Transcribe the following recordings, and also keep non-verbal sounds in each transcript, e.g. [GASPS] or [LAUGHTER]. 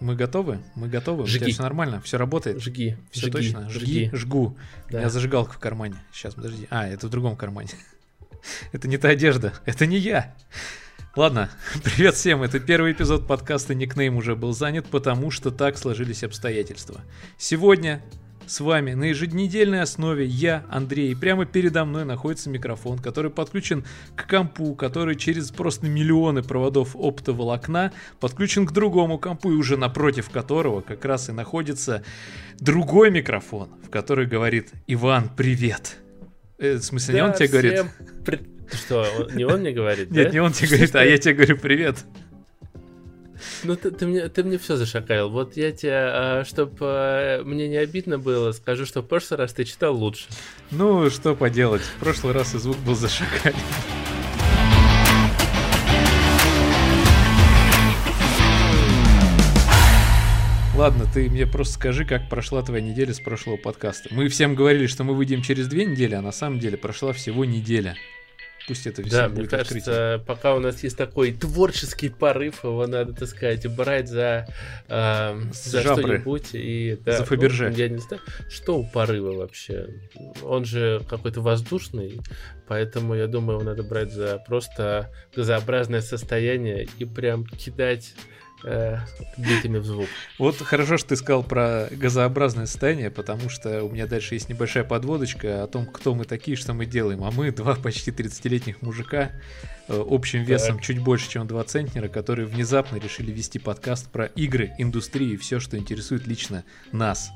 Мы готовы? Мы готовы? Жги. У тебя все нормально? Все работает? Жги. Все жги, точно? Жги, Жги. жгу. Да. меня зажигалка в кармане. Сейчас, подожди. А, это в другом кармане. [LAUGHS] Это не та одежда. Это не я. Ладно, [LAUGHS] привет всем. Это первый эпизод подкаста Никнейм уже был занят, потому что так сложились обстоятельства. Сегодня с вами на еженедельной основе я, Андрей, и прямо передо мной находится микрофон, который подключен к компу, который через просто миллионы проводов оптоволокна подключен к другому компу, и уже напротив которого как раз и находится другой микрофон, в который говорит «Иван, привет!» Э, В смысле, не он тебе говорит? всем при- Что, не он мне говорит, Нет, не он тебе говорит, а я тебе говорю привет. Ну ты, ты мне, ты мне все зашакалил. Вот я тебе, чтобы мне не обидно было, скажу, что в прошлый раз ты читал лучше. Ну, что поделать, в прошлый раз и звук был зашакален. Ладно, ты мне просто скажи, как прошла твоя неделя с прошлого подкаста. Мы всем говорили, что мы выйдем через две недели, а на самом деле прошла всего неделя. Пусть это Да, всем мне будет открытие. кажется, пока у нас есть такой творческий порыв, его надо, так сказать, брать за, э, за что-нибудь. И, да, За Фаберже. ну, я не знаю, что у порыва вообще. Он же какой-то воздушный, поэтому я думаю, его надо брать за просто газообразное состояние и прям кидать э, битами в звук. Вот хорошо, что ты сказал про газообразное состояние, потому что у меня дальше есть небольшая подводочка о том, кто мы такие, что мы делаем. А мы [LAUGHS] два почти 30-летних мужика э, общим весом Так. чуть больше, чем 2 центнера, которые внезапно решили вести подкаст про игры, индустрию и все, что интересует лично нас.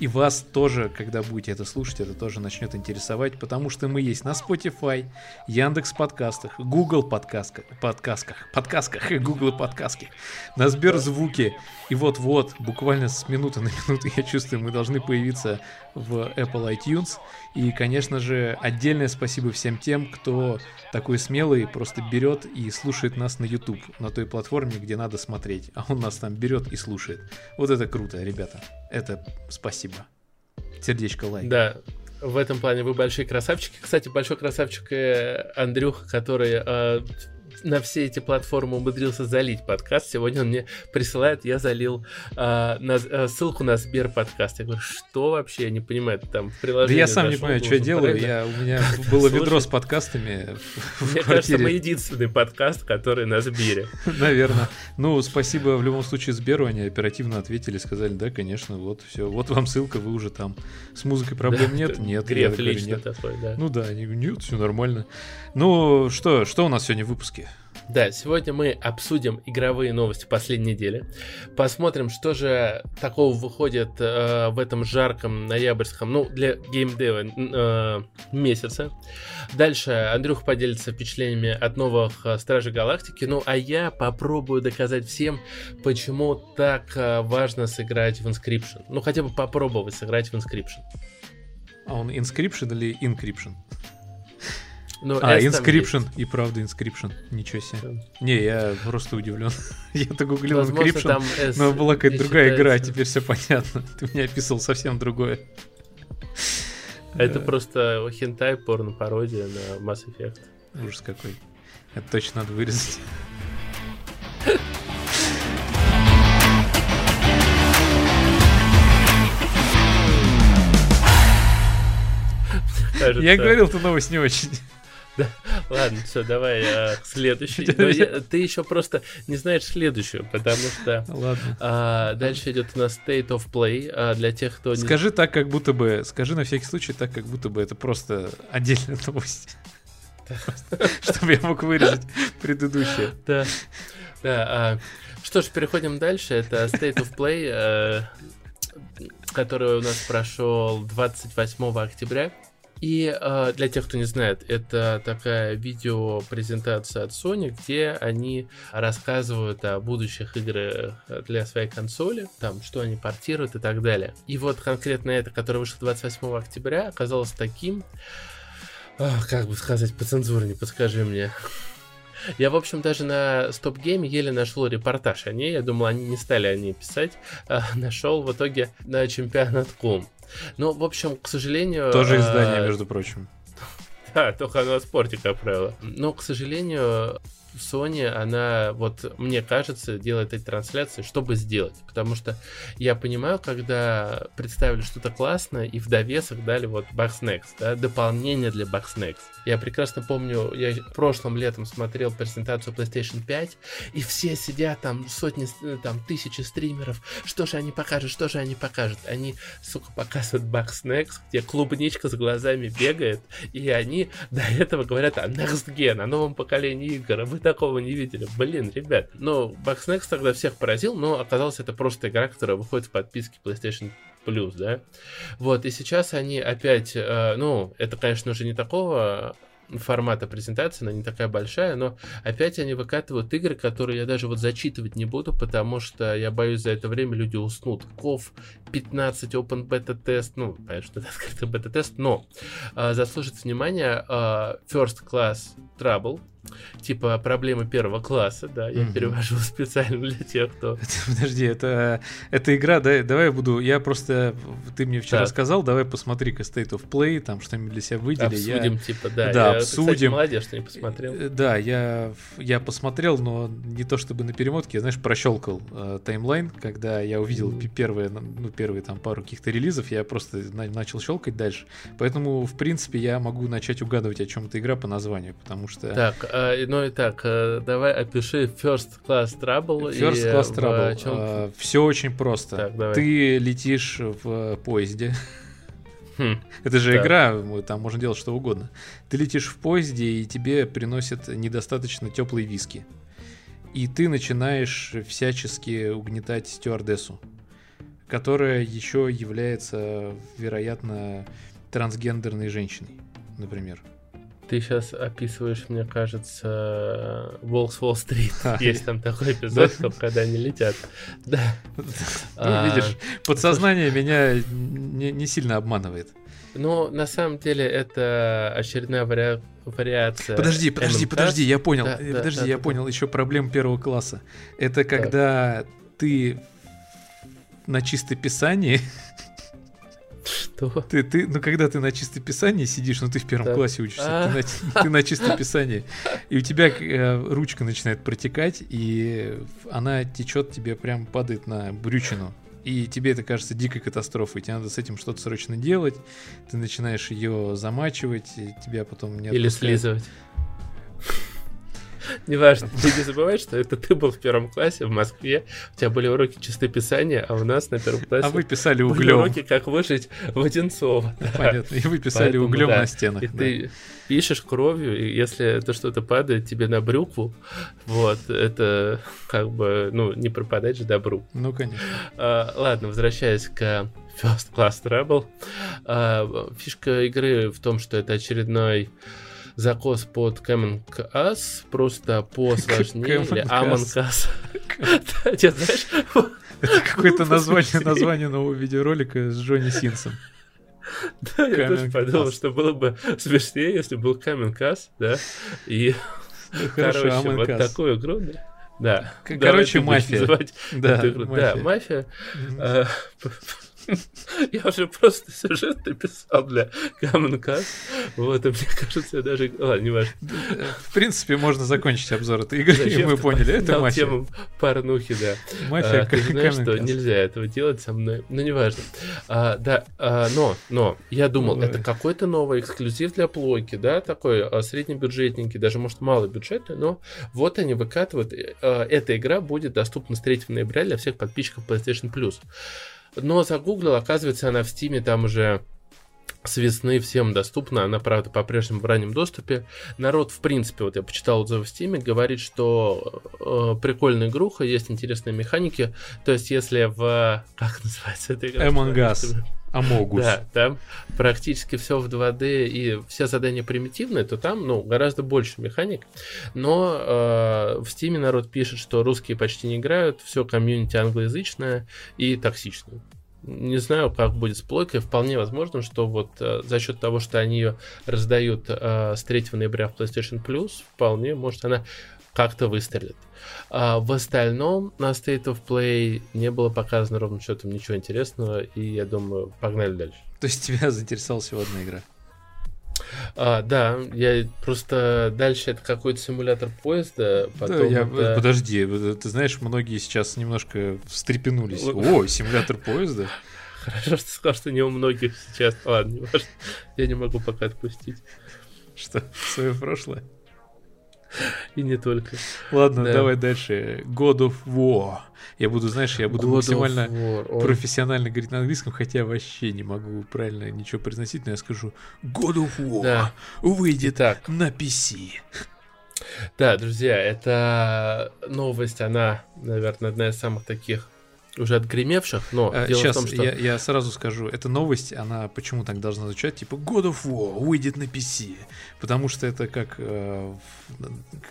И вас тоже, когда будете это слушать, это тоже начнет интересовать, потому что мы есть на Spotify, Яндекс подкастах, Google подкастках, подкастках и Google подкастах, на Сберзвуке. И вот-вот, буквально с минуты на минуту, я чувствую, мы должны появиться в Apple iTunes. И, конечно же, отдельное спасибо всем тем, кто такой смелый, просто берет и слушает нас на YouTube, на той платформе, где надо смотреть. А он нас там берет и слушает. Вот это круто, ребята. Это спасибо. Сердечко лайк. Да, в этом плане вы большие красавчики. Кстати, большой красавчик э, Андрюха, который э, на все эти платформы умудрился залить подкаст. Сегодня он мне присылает, я залил э, на- э, ссылку на Сбер подкаст. Я говорю, что вообще? Я не понимаю, там в Да я сам не понимаю, что я делаю. Я, у меня [LAUGHS] было ведро с подкастами [LAUGHS] Мне кажется, мы единственный подкаст, который на Сбере. [LAUGHS] Наверное. Ну, спасибо в любом случае Сберу, они оперативно ответили, сказали, да, конечно, вот все, вот вам ссылка, вы уже там. С музыкой проблем нет? Нет. Греф лично такой, да. Ну да, нет, все нормально. Ну, что, что у нас сегодня в выпуске? Да, сегодня мы обсудим игровые новости последней недели. Посмотрим, что же такого выходит э, в этом жарком ноябрьском, ну, для геймдева э, месяца. Дальше Андрюх поделится впечатлениями от новых э, Стражей Галактики. Ну, а я попробую доказать всем, почему так э, важно сыграть в Inscription. Ну, хотя бы попробовать сыграть в Inscription. А он Inscription или Encryption? Ну, А, Inscription, и правда Inscription. Ничего себе. Да. Не, я просто удивлен. [LAUGHS] Я-то гуглил Возможно, S но была какая-то другая игра, а считается- теперь все понятно. [LAUGHS] Ты мне описывал совсем другое. Это Да. просто хентай порно-пародия на Mass Effect. Ужас какой. Это точно надо вырезать. [LAUGHS] Кажется. Я говорил, ты новость не очень. Ладно, все, давай к следующей. Но я- ты еще просто не знаешь следующую, потому что а, дальше идет у нас State of Play а, для тех, кто Скажи так, как будто бы, скажи на всякий случай так, как будто бы это просто отдельная новость. [LAUGHS] Чтобы я мог вырезать предыдущее. Да. Да, а, что ж, переходим дальше. Это State of Play, э, который у нас прошел 28 октября. И э, для тех, кто не знает, это такая видеопрезентация от Sony, где они рассказывают о будущих играх для своей консоли, там, что они портируют и так далее. И вот конкретно это, которое вышло 28 октября, оказалось таким, а, как бы сказать по цензуре, не подскажи мне. Я, в общем, даже на Стоп Гейме еле нашел репортаж о ней. Я думал, они не стали о ней писать. А, нашел в итоге на чемпионат.ком. Ну, в общем, к сожалению... Тоже а, издание, между прочим. [LAUGHS] Да, только оно о спорте, как правило. Но, к сожалению, Sony, она, вот мне кажется, делает эти трансляции, чтобы сделать. Потому что я понимаю, когда представили что-то классное, и в довесок дали вот Bugs Next, да, дополнение для Bugs Next. Я прекрасно помню, я прошлым летом смотрел презентацию PlayStation 5, и все сидят там, сотни, там, тысячи стримеров, что же они покажут, что же они покажут. Они, сука, показывают Bugs Next, где клубничка с глазами бегает, и они до этого говорят о Next Gen, о новом поколении игр, а вы такого не видели. Блин, ребят. Ну, Bugs Next тогда всех поразил, но оказалось это просто игра, которая выходит в подписке PlayStation Plus, да. Вот, и сейчас они опять, э, ну, это, конечно, уже не такого формата презентации, она не такая большая, но опять они выкатывают игры, которые я даже вот зачитывать не буду, потому что я боюсь, за это время люди уснут. Ков 15 Open Beta тест, ну, понятно, что это открытый бета-тест, но э, заслужит внимания э, First Class Trouble, типа проблемы первого класса, да, я mm-hmm. перевожу [LAUGHS] специально для тех, кто... [LAUGHS] Подожди, это, это игра, да, давай я буду, я просто, ты мне вчера так. сказал, давай посмотри-ка State of Play, там что-нибудь для себя выдели. Обсудим, я... типа, да. Да, я, обсудим. Кстати, молодец, что не посмотрел. Э, да, я, я посмотрел, но не то чтобы на перемотке, я, знаешь, прощелкал э, таймлайн, когда я увидел mm-hmm. первые, ну, первые там пару каких-то релизов, я просто на, начал щелкать дальше, поэтому, в принципе, я могу начать угадывать, о чем эта игра по названию, потому что... Так, э, ну и так, э, давай опиши First Class Trouble. First и Class Trouble. Чем... Uh, все очень просто. Так, Ты летишь в поезде. Хм. [LAUGHS] Это же так. игра, там можно делать что угодно. Ты летишь в поезде, и тебе приносят недостаточно теплые виски. И ты начинаешь всячески угнетать стюардессу, которая еще является, вероятно, трансгендерной женщиной, например. Ты сейчас описываешь, мне кажется, Wall Street. А, Есть там такой эпизод, когда они летят. Да. Ну, видишь, а, подсознание меня не сильно обманывает. Ну, на самом деле, это очередная вариа... вариация. Подожди, подожди, ММК. подожди, я понял. Да, подожди, да, я да, понял да. еще проблему первого класса. Это когда так. ты на чистописании [LAUGHS] Что? Ты, ты, ну, когда ты на чистописании сидишь, ну, ты в первом так. классе учишься, а? ты, на, ты на чистописании, и у тебя э, ручка начинает протекать, и она течет, тебе прям падает на брючину. И тебе это кажется дикой катастрофой, тебе надо с этим что-то срочно делать, ты начинаешь ее замачивать, и тебя потом не Или слизывать. Неважно, [LAUGHS] ты не забывай, что это ты был в первом классе в Москве, у тебя были уроки чистописания, а у нас на первом классе а вы писали углем. уроки, как выжить Воденцова. [LAUGHS] Да. Понятно, и вы писали Поэтому, углем да. на стенах. И да. ты пишешь кровью, и если это что-то падает тебе на брюкву, вот, это как бы, ну, не пропадать же добру. Ну, конечно. А, ладно, возвращаясь к First Class Trouble. А, фишка игры в том, что это очередной закос под Common Us, просто по сложнее, или Among Us. [LAUGHS] знаешь... [LAUGHS] Это какое-то название, название нового видеоролика с Джонни Синсом. Да, я тоже подумал, что было бы смешнее, если был Камен Касс, да, и, ну, короче, вот такую игру, да. Да. Короче, мафия. Да, да, мафия. [LAUGHS] [LAUGHS] Я уже просто сюжет написал для Common Cast. Вот, и мне кажется, я даже... Ладно, не важно. В принципе, можно закончить обзор этой игры, и мы поняли, это мафия. тему порнухи, да. Мафия, а, Ты знаешь, что нельзя этого делать со мной. Ну, неважно. А, да, а, но, но, я думал, это какой-то новый эксклюзив для плойки, да, такой а, среднебюджетненький, даже, может, малый бюджетный, но вот они выкатывают. А, эта игра будет доступна с 3 ноября для всех подписчиков PlayStation Plus. Но загуглил, оказывается, она в Стиме там уже с весны всем доступна, она, правда, по-прежнему в раннем доступе. Народ, в принципе, вот я почитал отзывы в Стиме, говорит, что э, прикольная игруха, есть интересные механики. То есть, если в... Как называется эта игра? Among Us. Амогус. Да, там практически все в 2D и все задания примитивные, то там, ну, гораздо больше механик. Но э, в Steam народ пишет, что русские почти не играют, все комьюнити англоязычное и токсичное. Не знаю, как будет с плойкой. Вполне возможно, что вот э, за счет того, что они ее раздают э, с 3 ноября в PlayStation Plus, вполне может она как-то выстрелит. А в остальном на State of Play не было показано ровным счетом ничего интересного, и я думаю, погнали дальше. То есть тебя [LAUGHS] заинтересовала всего одна игра? А, да, я просто дальше это какой-то симулятор поезда. Потом да, я, это... Подожди, ты знаешь, многие сейчас немножко встрепенулись. О, симулятор поезда. [LAUGHS] Хорошо, что ты сказал, что не у многих сейчас. Ладно, не важно. Я не могу пока отпустить. Что, [LAUGHS] свое прошлое? [LAUGHS] И не только. Ладно, да. давай дальше. God of War. Я буду, знаешь, я буду God максимально профессионально говорить на английском, хотя вообще не могу правильно ничего произносить, но я скажу God of War да. выйдет Итак. на PC. Да, друзья, это новость, она, наверное, одна из самых таких уже отгремевших, но а, дело сейчас в том, что... я, я сразу скажу, эта новость, она почему так должна звучать, типа God of War выйдет на PC, потому что это как э,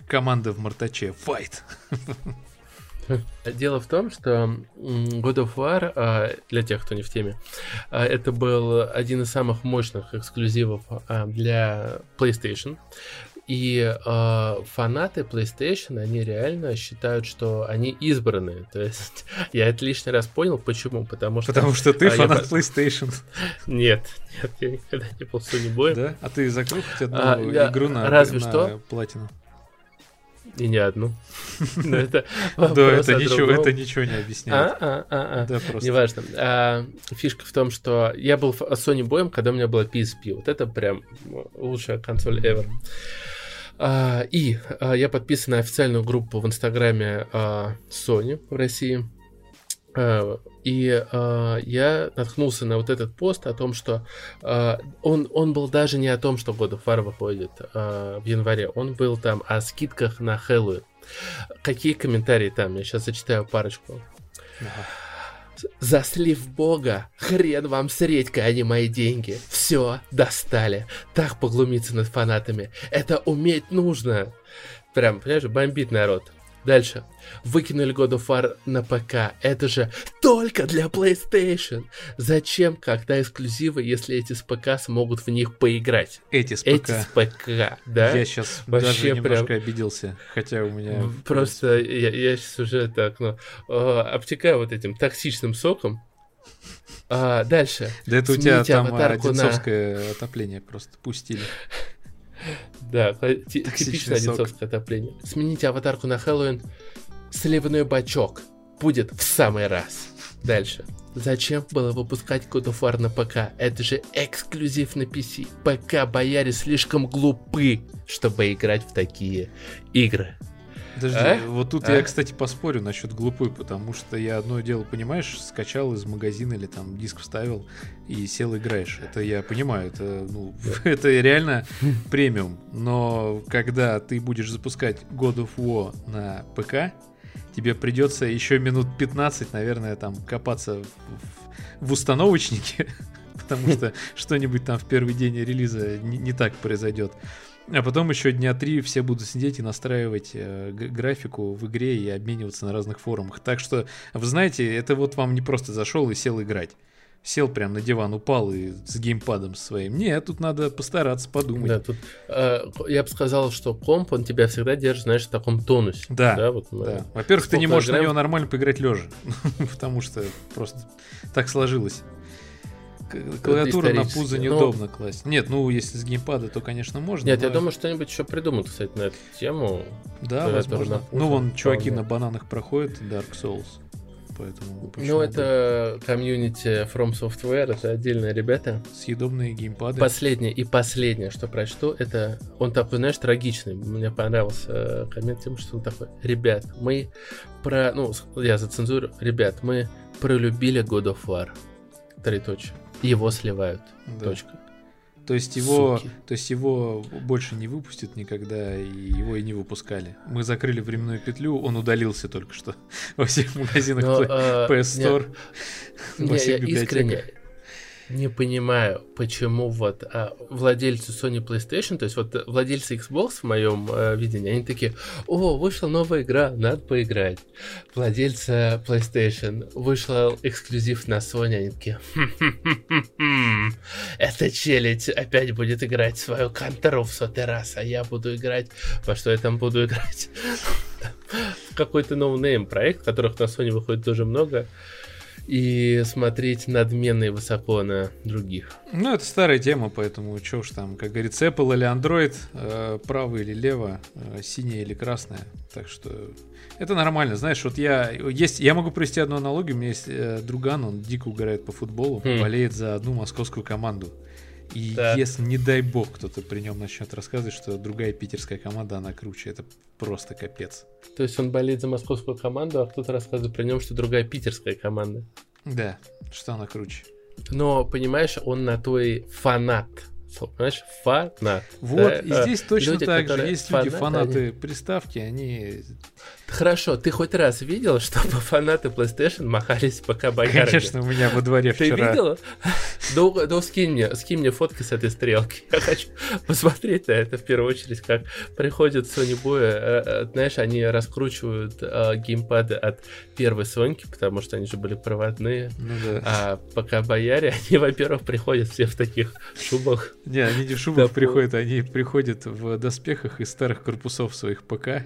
команда в Мартаче, fight. Дело в том, что God of War, а, для тех, кто не в теме, а, это был один из самых мощных эксклюзивов для PlayStation. И э, фанаты PlayStation, они реально считают, что они избранные. [LAUGHS] То есть я это лишний раз понял, почему. Потому что... Потому что ты а, фанат я... PlayStation. [LAUGHS] Нет, нет, я никогда не был Sony боем. Да? А ты закрыл хоть одну а, я... игру на, Разве на что? платину? И не одну. [LAUGHS] Но это да, это ничего, это ничего не объясняет. А, а. Да, просто. Неважно. Фишка в том, что я был Sony боем, когда у меня была PSP. Вот это прям лучшая консоль ever. А, и а, я подписан на официальную группу в Инстаграме а, Sony в России. И а, я наткнулся на вот этот пост о том, что а, он, он был даже не о том, что God of War выходит а, в январе. Он был там о скидках на Хэллоуин. Какие комментарии там? Я сейчас зачитаю парочку. Ага. Заслив бога, хрен вам с редькой, а не мои деньги. Все, достали. Так поглумиться над фанатами. Это уметь нужно. Прям, понимаешь, бомбит народ. Дальше. Выкинули God of War на ПК. Это же только для PlayStation. Зачем, когда эксклюзивы, если эти с ПК смогут в них поиграть? Эти с ПК. Эти с ПК, да? Я сейчас Вообще даже немножко прям... обиделся, хотя у меня... Просто я, я сейчас уже так, ну, обтекаю вот этим токсичным соком. А, дальше. Да это у тебя там одинцовское на... отопление просто пустили. Да, типичное одинцовское отопление. Смените аватарку на Хэллоуин. Сливной бачок будет в самый раз. Дальше. Зачем было выпускать God of War на ПК? Это же эксклюзив на PC. ПК бояре слишком глупы, чтобы играть в такие игры. Подожди, а? вот тут а? я, кстати, поспорю насчет глупой, потому что я одно дело, понимаешь, скачал из магазина или там диск вставил и сел играешь. Это я понимаю, это, ну, [LAUGHS] это реально [LAUGHS] премиум. Но когда ты будешь запускать God of War на ПК, тебе придется еще минут 15, наверное, там копаться в, в установочнике, [LAUGHS] потому что что-нибудь там в первый день релиза не, не так произойдет. А потом еще дня три все будут сидеть и настраивать э, графику в игре и обмениваться на разных форумах. Так что, вы знаете, это вот вам не просто зашел и сел играть. Сел прям на диван, упал и с геймпадом своим. Нет, тут надо постараться подумать. Да, тут э, я бы сказал, что комп, он тебя всегда держит, знаешь, в таком тонусе. Да, да, вот да. Во-первых, ты не можешь играем... на него нормально поиграть лежа, [LAUGHS] потому что просто так сложилось клавиатуру на пузо ну, неудобно но... класть. Нет, ну если с геймпада, то, конечно, можно. Нет, но... я думаю, что-нибудь еще придумают, кстати, на эту тему. Да, возможно. Ну, вон чуваки на бананах проходят Dark Souls. Поэтому ну, это комьюнити From Software, это отдельные ребята. Съедобные геймпады. Последнее и последнее, что прочту, это он такой, знаешь, трагичный. Мне понравился э, коммент тем, что он такой. Ребят, мы про... Ну, я за цензуру. Ребят, мы пролюбили God of War. Три точки его сливают. Да. Точка. То есть его, Суки. то есть его больше не выпустят никогда, и его и не выпускали. Мы закрыли временную петлю, он удалился только что [LAUGHS] во всех магазинах Но, PS э, Store, не, во всех я искренне, не понимаю, почему вот а, владельцы Sony PlayStation, то есть вот владельцы Xbox в моем а, видении, они такие, о, вышла новая игра, надо поиграть. Владельцы PlayStation, вышел эксклюзив на Sony, они такие, эта челядь опять будет играть свою контору в сотый раз, а я буду играть, во что я там буду играть? [LAUGHS] Какой-то no-name проект, которых на Sony выходит тоже много. И смотреть надменно и высоко на других. Ну, это старая тема, поэтому что уж там, как говорится, Apple или Android, э, право или лево, э, синее или красное. Так что это нормально. Знаешь, вот я есть, я могу привести одну аналогию. У меня есть э, друган, он дико угорает по футболу, Хм. болеет за одну московскую команду. И Так. если, не дай бог, кто-то при нем начнет рассказывать, что другая питерская команда, она круче, это просто капец. То есть он болеет за московскую команду, а кто-то рассказывает про нем, что другая питерская команда. Да, что она круче. Но, понимаешь, он на той фанат. Понимаешь, фанат. Вот, Да, и здесь точно люди, так же. Есть люди, фанаты, фанаты приставки, они Хорошо, ты хоть раз видел, [LAUGHS] чтобы фанаты PlayStation махались пока боярами? Конечно, у меня во дворе Ты вчера. видела? Ну, ну, скинь мне, скинь мне фотки с этой стрелки. Я хочу посмотреть на это в первую очередь, как приходят Sony Boy, э, э, знаешь, они раскручивают э, геймпады от первой Соньки, потому что они же были проводные. Ну да. А пока бояре, они, во-первых, приходят все в таких шубах. Не, они не в Да, шубах пол- приходят, они приходят в доспехах из старых корпусов своих ПК.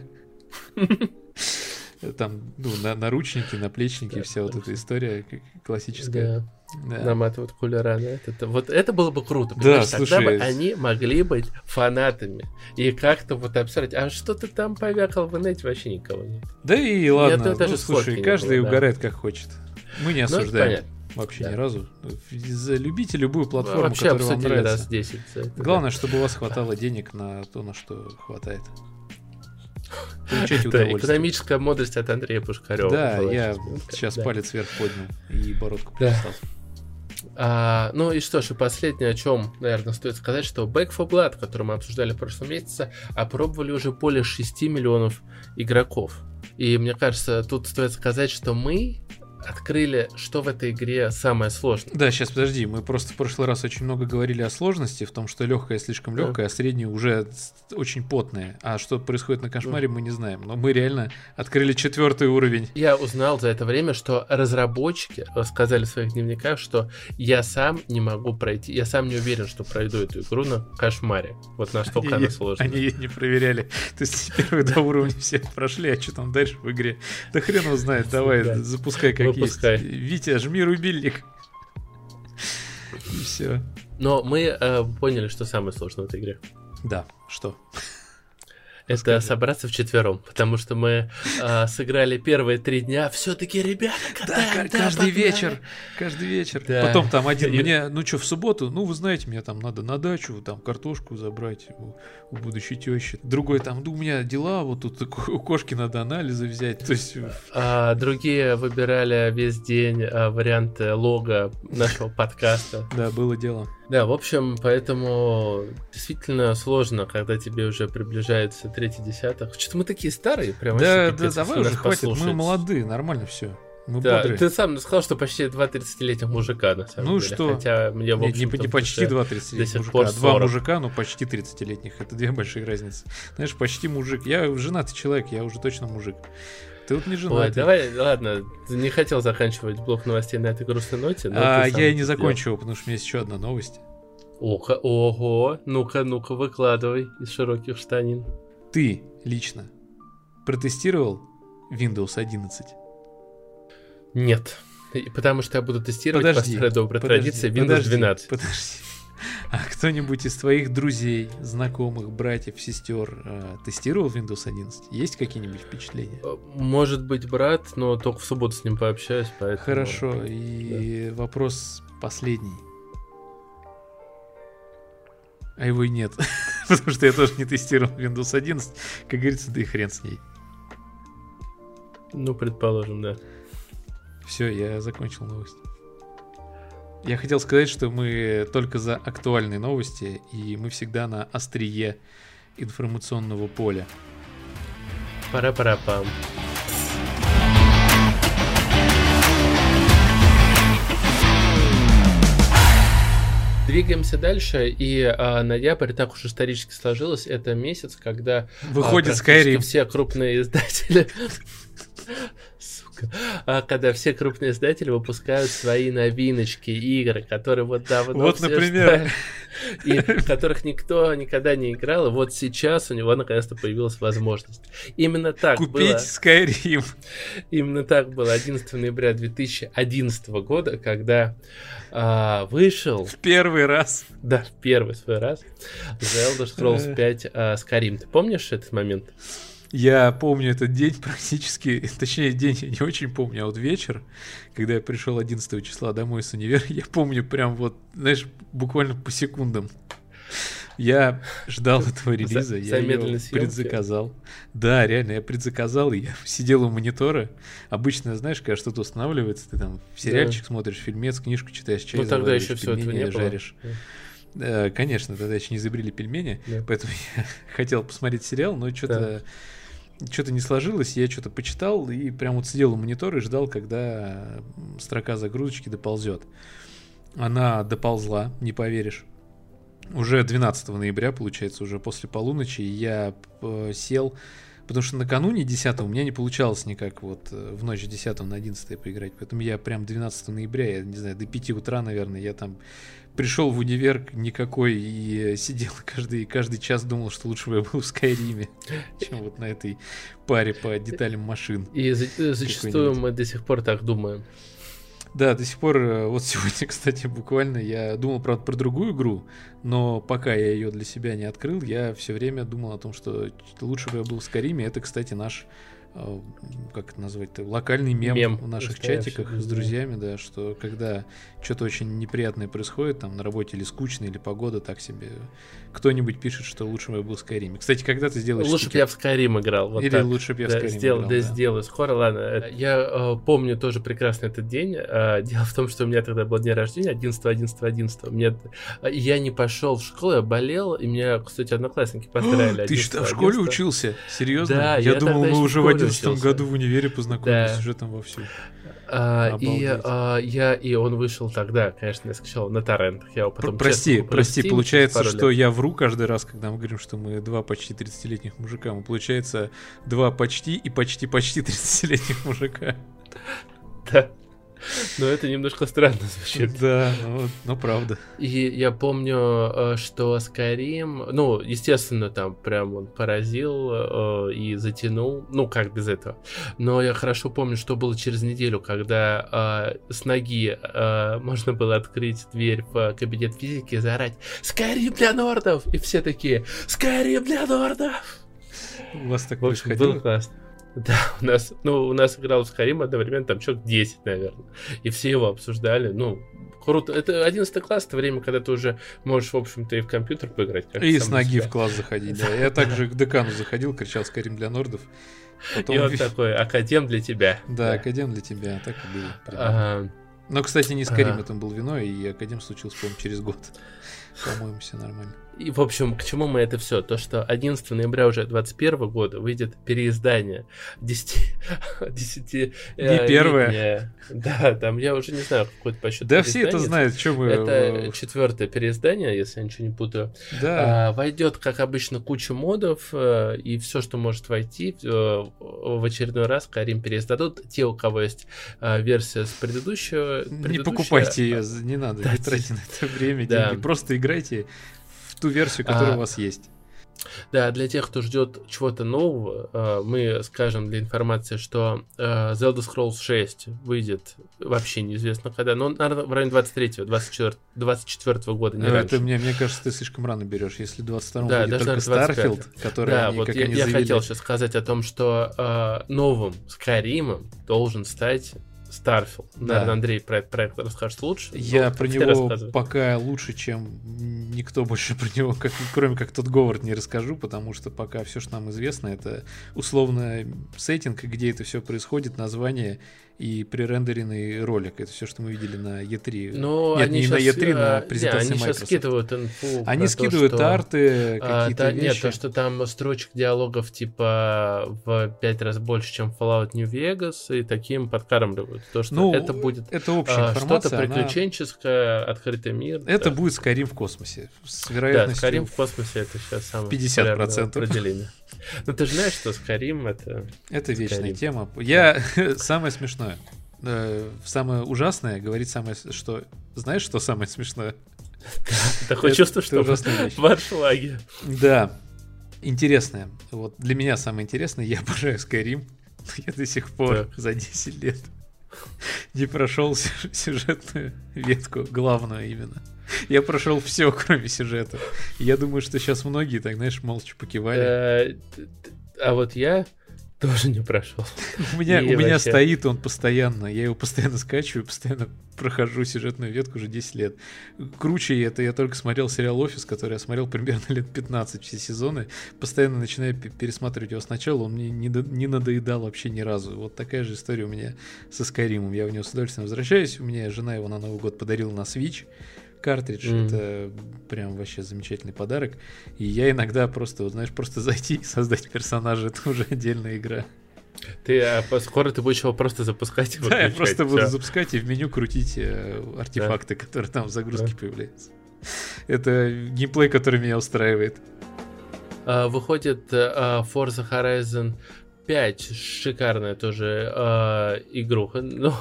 [LAUGHS] [LAUGHS] Там, ну, на, наручники, наплечники, вся вот эта история классическая. Да, Да. наматывают кулера на это. Вот это было бы круто. Да, понимаешь? Тогда слушай, бы они могли быть фанатами. И как-то вот обсуждать, а что ты там повякал в инете, вообще никого нет. Да и ладно, даже ну, слушай, сфотки не каждый было, да. угорает как хочет. Мы не Ну, осуждаем понятно. вообще Да. ни разу. Любите любую платформу, Вообще которая вам нравится. раз 10. за это, да. Главное, чтобы у вас хватало денег на то, на что хватает. Получайте удовольствие. экономическая мудрость от Андрея Пушкарева. Да, я сейчас палец вверх поднял и бородку перестал. А, ну и что ж, и последнее, о чем, наверное, стоит сказать, что Back for Blood, который мы обсуждали в прошлом месяце, опробовали уже более 6 миллионов игроков. И мне кажется, тут стоит сказать, что мы открыли, что в этой игре самое сложное. Да, сейчас подожди, мы просто в прошлый раз очень много говорили о сложности, в том, что легкая слишком Да. легкая, а средняя уже очень потная. А что происходит на кошмаре, мы не знаем. Но мы реально открыли четвертый уровень. Я узнал за это время, что разработчики сказали в своих дневниках, что я сам не могу пройти, я сам не уверен, что пройду эту игру на кошмаре. Вот настолько Они, она сложная. они ее не проверяли. То есть первые два уровня все прошли, а что там дальше в игре? Да хрен его знает, [LAUGHS] давай, Да. запускай как Выпускай. есть. Витя, жми рубильник. И все. Но мы э, поняли, что самое сложное в этой игре. Да, что? Это собраться вчетвером, потому что мы э, сыграли первые три дня. Все-таки, ребята, Да, катаем, ка- каждый погнали. вечер, каждый вечер. Да. Потом там один, И- мне, ну что, в субботу, ну вы знаете, мне там надо на дачу, там картошку забрать у, у будущей тещи. Другой там, ну у меня дела, вот тут у кошки надо анализы взять. То есть, А другие выбирали весь день а, варианты лога нашего подкаста. да, было дело. Да, в общем, поэтому действительно сложно, когда тебе уже приближается третий десяток. Что-то мы такие старые, прям Да, да, пипец, давай уже хватит, мы молодые, нормально все. Мы Да, бодрые. ты сам сказал, что почти два 30-летних мужика, на самом Ну деле. что? Хотя мне, в Не, не, не почти два 30 до сих мужика, пор а два 40. мужика, ну почти 30-летних. Это две большие разницы. Знаешь, почти мужик. Я женатый человек, я уже точно мужик. Ты вот не Ой, женатый. давай, ладно, не хотел заканчивать блок новостей на этой грустной ноте. но А, я и не закончил, потому что у меня есть еще одна новость. Ого, ого, ну-ка, ну-ка, выкладывай из широких штанин. Ты лично протестировал Windows 11? Нет, потому что я буду тестировать по Подожди, старой доброй Подожди, традиции Windows подожди, 12. Подожди. А кто-нибудь из твоих друзей, знакомых, братьев, сестер э, тестировал Windows 11? Есть какие-нибудь впечатления? Э, Может быть, брат, но только в субботу с ним пообщаюсь, поэтому... Хорошо, и вопрос последний. А его и нет. [LAUGHS] Потому что я тоже не тестировал Windows 11. Как говорится, да и хрен с ней. Ну, предположим, да. Все, я закончил новость. Я хотел сказать, что мы только за актуальные новости, и мы всегда на острие информационного поля. Пара-пара-пам. Двигаемся дальше, и а, ноябрь так уж исторически сложилось. Это месяц, когда а, Выходит практически Skyrim. все крупные издатели... Сука. а, когда все крупные издатели выпускают свои новиночки, игры, которые вот давно Вот, все например. ждали, [LAUGHS] и в которых никто никогда не играл, и вот сейчас у него наконец-то появилась возможность. Именно так Купить было. Skyrim. Именно так было 11 ноября 2011 года, когда а, вышел, В первый раз. да, в первый свой раз, The Elder Scrolls 5 а, Skyrim. Ты помнишь этот момент? Я помню этот день [LAUGHS] практически, точнее день я не очень помню, а вот вечер, когда я пришел 11 числа домой с универа, [LAUGHS] я помню прям вот, знаешь, буквально по секундам. Я ждал [LAUGHS] этого релиза, я замедленной ее съемки. предзаказал. Да, реально, я предзаказал, и я сидел у монитора. Обычно, знаешь, когда что-то устанавливается, ты там сериальчик смотришь, фильмец, книжку читаешь, чай Ну тогда еще все этого не было. жаришь. Э, Конечно, тогда еще не изобрели пельмени, Да. поэтому я хотел посмотреть сериал, но что-то что-то не сложилось, я что-то почитал и прям вот сидел у монитора и ждал, когда строка загрузочки доползет. Она доползла, не поверишь. Уже 12 ноября, получается, уже после полуночи, я э, сел, потому что накануне 10 у меня не получалось никак вот э, в ночь с 10 на 11 поиграть, поэтому я прям 12 ноября, я не знаю, до 5 утра, наверное, я там пришел в универ никакой и э, сидел [LAUGHS] каждый, каждый час думал, что лучше бы я был в Скайриме, [LAUGHS] чем вот на этой паре по деталям машин. И э, зачастую мы до сих пор так думаем. Да, до сих пор, э, вот [LAUGHS] сегодня, кстати, буквально я думал, правда, про другую игру, но пока я ее для себя не открыл, я все время думал о том, что лучше бы я был в Скариме. Это, кстати, наш, как это назвать-то, локальный мем, Мем, в наших чатиках с друзьями, да, что когда что-то очень неприятное происходит, там, на работе или скучно, или погода так себе, кто-нибудь пишет, что лучше бы я был в Скариме. Кстати, когда ты сделаешь Лучше бы я в Skyrim играл. Вот Или так. лучше бы я в Да, Skyrim сделал, играл, да, да. сделаю скоро, ладно. Э, Я э, помню тоже прекрасно этот день. Э, дело в том, что у меня тогда был день рождения, 11 11 11 Мне, э, я не пошел в школу, я болел, и меня, кстати, одноклассники поздравили. [GASPS] Ты что, в 11-го, школе 11-го. учился? Серьезно? Да, я, я думал, мы в уже в школе 11 учился. году в универе познакомились Да. уже там вовсю. А, и а, я и он вышел тогда, конечно, я скачал на торрентах. Я его потом Пр- прости, честно прости, Steam получается, что лет. я вру каждый раз, когда мы говорим, что мы два почти 30-летних мужика. Мы, получается, два почти и почти-почти 30-летних мужика. Да. Но это немножко странно звучит. Да, ну, ну правда. И я помню, э, что Skyrim, ну, естественно, там прям он поразил э, и затянул, ну, как без этого. Но я хорошо помню, что было через неделю, когда э, с ноги можно было открыть дверь в кабинет физики и заорать «Skyrim для нордов!» И все такие «Skyrim для нордов!» У вас так В общем, было происходило? классно. [LAUGHS] Да, у нас, ну, у нас играл в Skyrim одновременно там человек 10, наверное. И все его обсуждали. Ну, круто. Это 11 класс, это время, когда ты уже можешь, в общем-то, и в компьютер поиграть. И с ноги себя. в класс заходить, да. Я также к декану заходил, кричал «Скорим для нордов». Потом И он [LAUGHS] такой, академ для тебя. Да, Академ для тебя, так и было. Но, кстати, не Скорим а. это был виной, и Академ случился, по-моему, через год. По-моему, все нормально. И, в общем, к чему мы это все? То, что 11 ноября уже 2021 года выйдет переиздание 10... 10 [LAUGHS] Не первое. Да, там я уже не знаю, какой-то по счету Да все это знают, что мы... Это э, четвертое переиздание, если я ничего не путаю. Да, А, войдет, как обычно, куча модов, э, и все, что может войти, э, в очередной раз Карим переиздадут. Те, у кого есть э, версия с предыдущего... не покупайте ее, не надо, да, не тратьте на это время, да. деньги. Просто играйте ту версию, которая А, у вас есть. Да, для тех, кто ждет чего-то нового, э, мы скажем для информации, что э, Elder Scrolls 6 выйдет вообще неизвестно когда, но, наверное, в районе 23-го, 24 24 года, не Ну, раньше. это мне, мне кажется, ты слишком рано берешь. Если 22 Да, будет даже, только наверное, 25. Starfield, который Да, они, вот как я, они я хотел сейчас сказать о том, что э, новым Скайримом должен стать Starfield. Да. Наверное, Андрей про этот проект расскажет лучше. Я Ну, про ты него пока лучше, чем никто больше [LAUGHS] про него, как, кроме как тот Говард, не расскажу, потому что пока все, что нам известно, это условно сеттинг, где это все происходит, название и пререндеренный ролик. Это все, что мы видели на E3. Но Нет, они не на щас, E3, на э, презентации не, они сейчас Microsoft. скидывают инфу. Они про то, скидывают что, арты, а, какие-то та- вещи. Нет, то, что там строчек диалогов типа в пять раз больше, чем Fallout New Vegas, и таким подкармливают. То, что ну, это будет это общая а, что-то информация. она- приключенческое, открытый мир. Это да. будет Skyrim в космосе. С Да, вероятностью Skyrim в космосе это сейчас самое 50%. популярное определение. Ну ты же знаешь, что Скарим это... Это вечная тема. Я... [LAUGHS] Самое смешное. Э, самое ужасное говорит самое... Что... Знаешь, что самое смешное? [LAUGHS] Такое чувство, что в аншлаге. Да. Интересное. Вот для меня самое интересное, я обожаю Skyrim. Я до сих пор за 10 лет [LAUGHS] не прошел сюжетную ветку, главную именно. Я прошел все, [LAUGHS] кроме сюжета. Я думаю, что сейчас многие, так знаешь, молча покивали. Э, а вот я тоже не прошел. У меня, у меня стоит он постоянно. Я его постоянно скачиваю, постоянно прохожу сюжетную ветку уже 10 лет. Круче это я только смотрел сериал «Офис», который я смотрел примерно лет 15 все сезоны. Постоянно начинаю пересматривать его сначала. Он мне не, не надоедал вообще ни разу. Вот такая же история у меня со Скайримом. Я в него с удовольствием возвращаюсь. У меня жена его на Новый год подарила на Switch картридж. Mm. Это прям вообще замечательный подарок. И я иногда просто, вот, знаешь, просто зайти и создать персонажа, [LAUGHS] это уже отдельная игра. Ты а, скоро ты будешь его просто запускать Да, я просто буду запускать и в меню крутить э, артефакты, да. которые там в загрузке да. появляются. Это геймплей, который меня устраивает. А, выходит а, Forza Horizon 5 шикарная тоже э, игруха. Ну, ну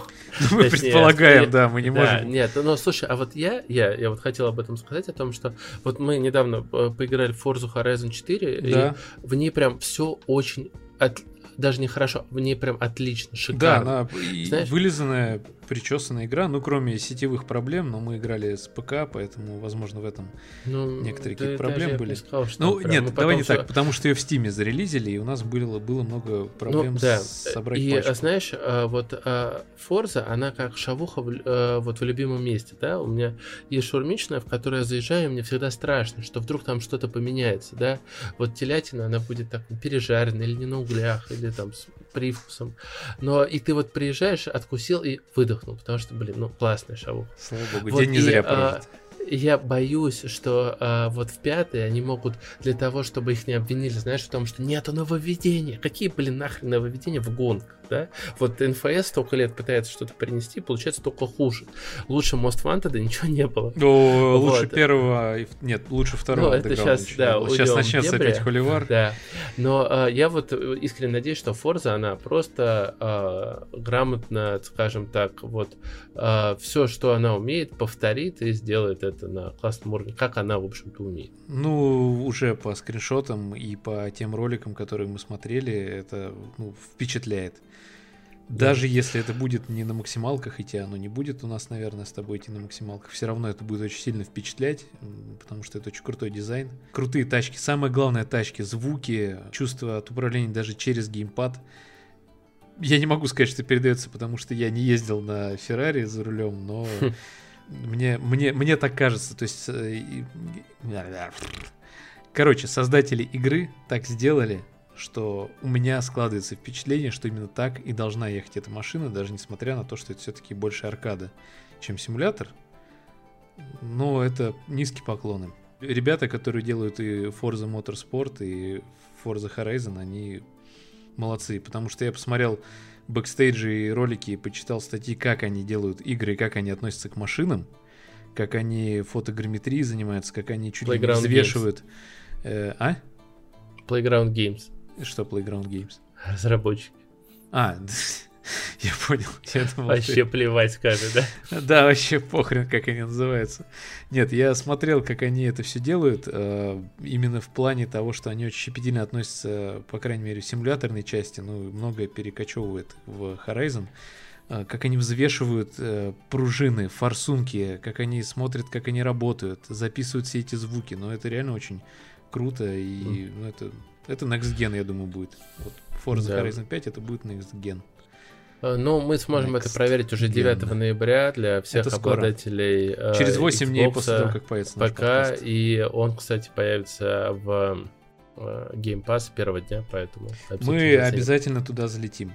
мы точнее, предполагаем, да, мы не да, можем. Нет, но слушай, а вот я, я, я вот хотел об этом сказать, о том, что вот мы недавно э, поиграли в Forza Horizon 4, да. и в ней прям все очень от, даже не хорошо, в ней прям отлично, шикарно. Да, она Знаешь? вылизанная, причесанная игра, ну, кроме сетевых проблем, но мы играли с ПК, поэтому, возможно, в этом ну, некоторые какие-то проблемы были. Сказал, ну, нет, давай не все... так, потому что ее в Стиме зарелизили, и у нас было, было много проблем ну, да. собрать И, пачку. знаешь, а, вот Форза, она как шавуха в, э, вот в любимом месте, да, у меня есть шурмичная, в которую я заезжаю, и мне всегда страшно, что вдруг там что-то поменяется, да, вот телятина, она будет так пережарена, или не на углях, или там привкусом, но и ты вот приезжаешь, откусил и выдох выдохнул, потому что, блин, ну, классный шавух. Слава богу, вот, день не зря прожит. А, я боюсь, что а, вот в пятый они могут для того, чтобы их не обвинили, знаешь, в том, что нету нововведения. Какие, блин, нахрен нововведения в гонках, да? Вот НФС столько лет пытается что-то принести, получается только хуже. Лучше Most Wanted ничего не было. О, вот. лучше первого, нет, лучше второго. Ну, это сейчас, да, сейчас начнется опять холивар. Да, но а, я вот искренне надеюсь, что Forza, она просто а, грамотно, скажем так, вот а, все, что она умеет, повторит и сделает это на классном уровне, как она, в общем-то, умеет. Ну, уже по скриншотам и по тем роликам, которые мы смотрели, это ну, впечатляет. Даже да. если это будет не на максималках идти, оно не будет у нас, наверное, с тобой идти на максималках, все равно это будет очень сильно впечатлять, потому что это очень крутой дизайн. Крутые тачки, самое главное тачки, звуки, чувство от управления даже через геймпад. Я не могу сказать, что передается, потому что я не ездил на Феррари за рулем, но мне, мне, мне так кажется. То есть, э, короче, создатели игры так сделали, что у меня складывается впечатление, что именно так и должна ехать эта машина, даже несмотря на то, что это все-таки больше аркада, чем симулятор. Но это низкий поклон им. Ребята, которые делают и Forza Motorsport, и Forza Horizon, они молодцы, потому что я посмотрел бэкстейджи и ролики, и почитал статьи, как они делают игры, как они относятся к машинам, как они фотограмметрией занимаются, как они чуть ли не взвешивают. Э, а? Playground Games. Что Playground Games? Разработчики. А, [LAUGHS] я понял. Я думал, вообще ты... плевать скажет, да? Да, вообще похрен, как они называются. Нет, я смотрел, как они это все делают, э, именно в плане того, что они очень щепетильно относятся, по крайней мере, в симуляторной части, ну, многое перекочевывает в Horizon, э, как они взвешивают э, пружины, форсунки, как они смотрят, как они работают, записывают все эти звуки, но это реально очень круто, и ну, это это Next Gen, я думаю, будет. Вот Forza да. Horizon 5 это будет Next Gen. Э, ну, мы сможем Next это проверить уже 9 gen. ноября для всех это обладателей скоро. Через 8 Xbox, дней после того, как появится наш Пока, и он, кстати, появится в э, Game Pass первого дня, поэтому... Мы обязательно туда залетим.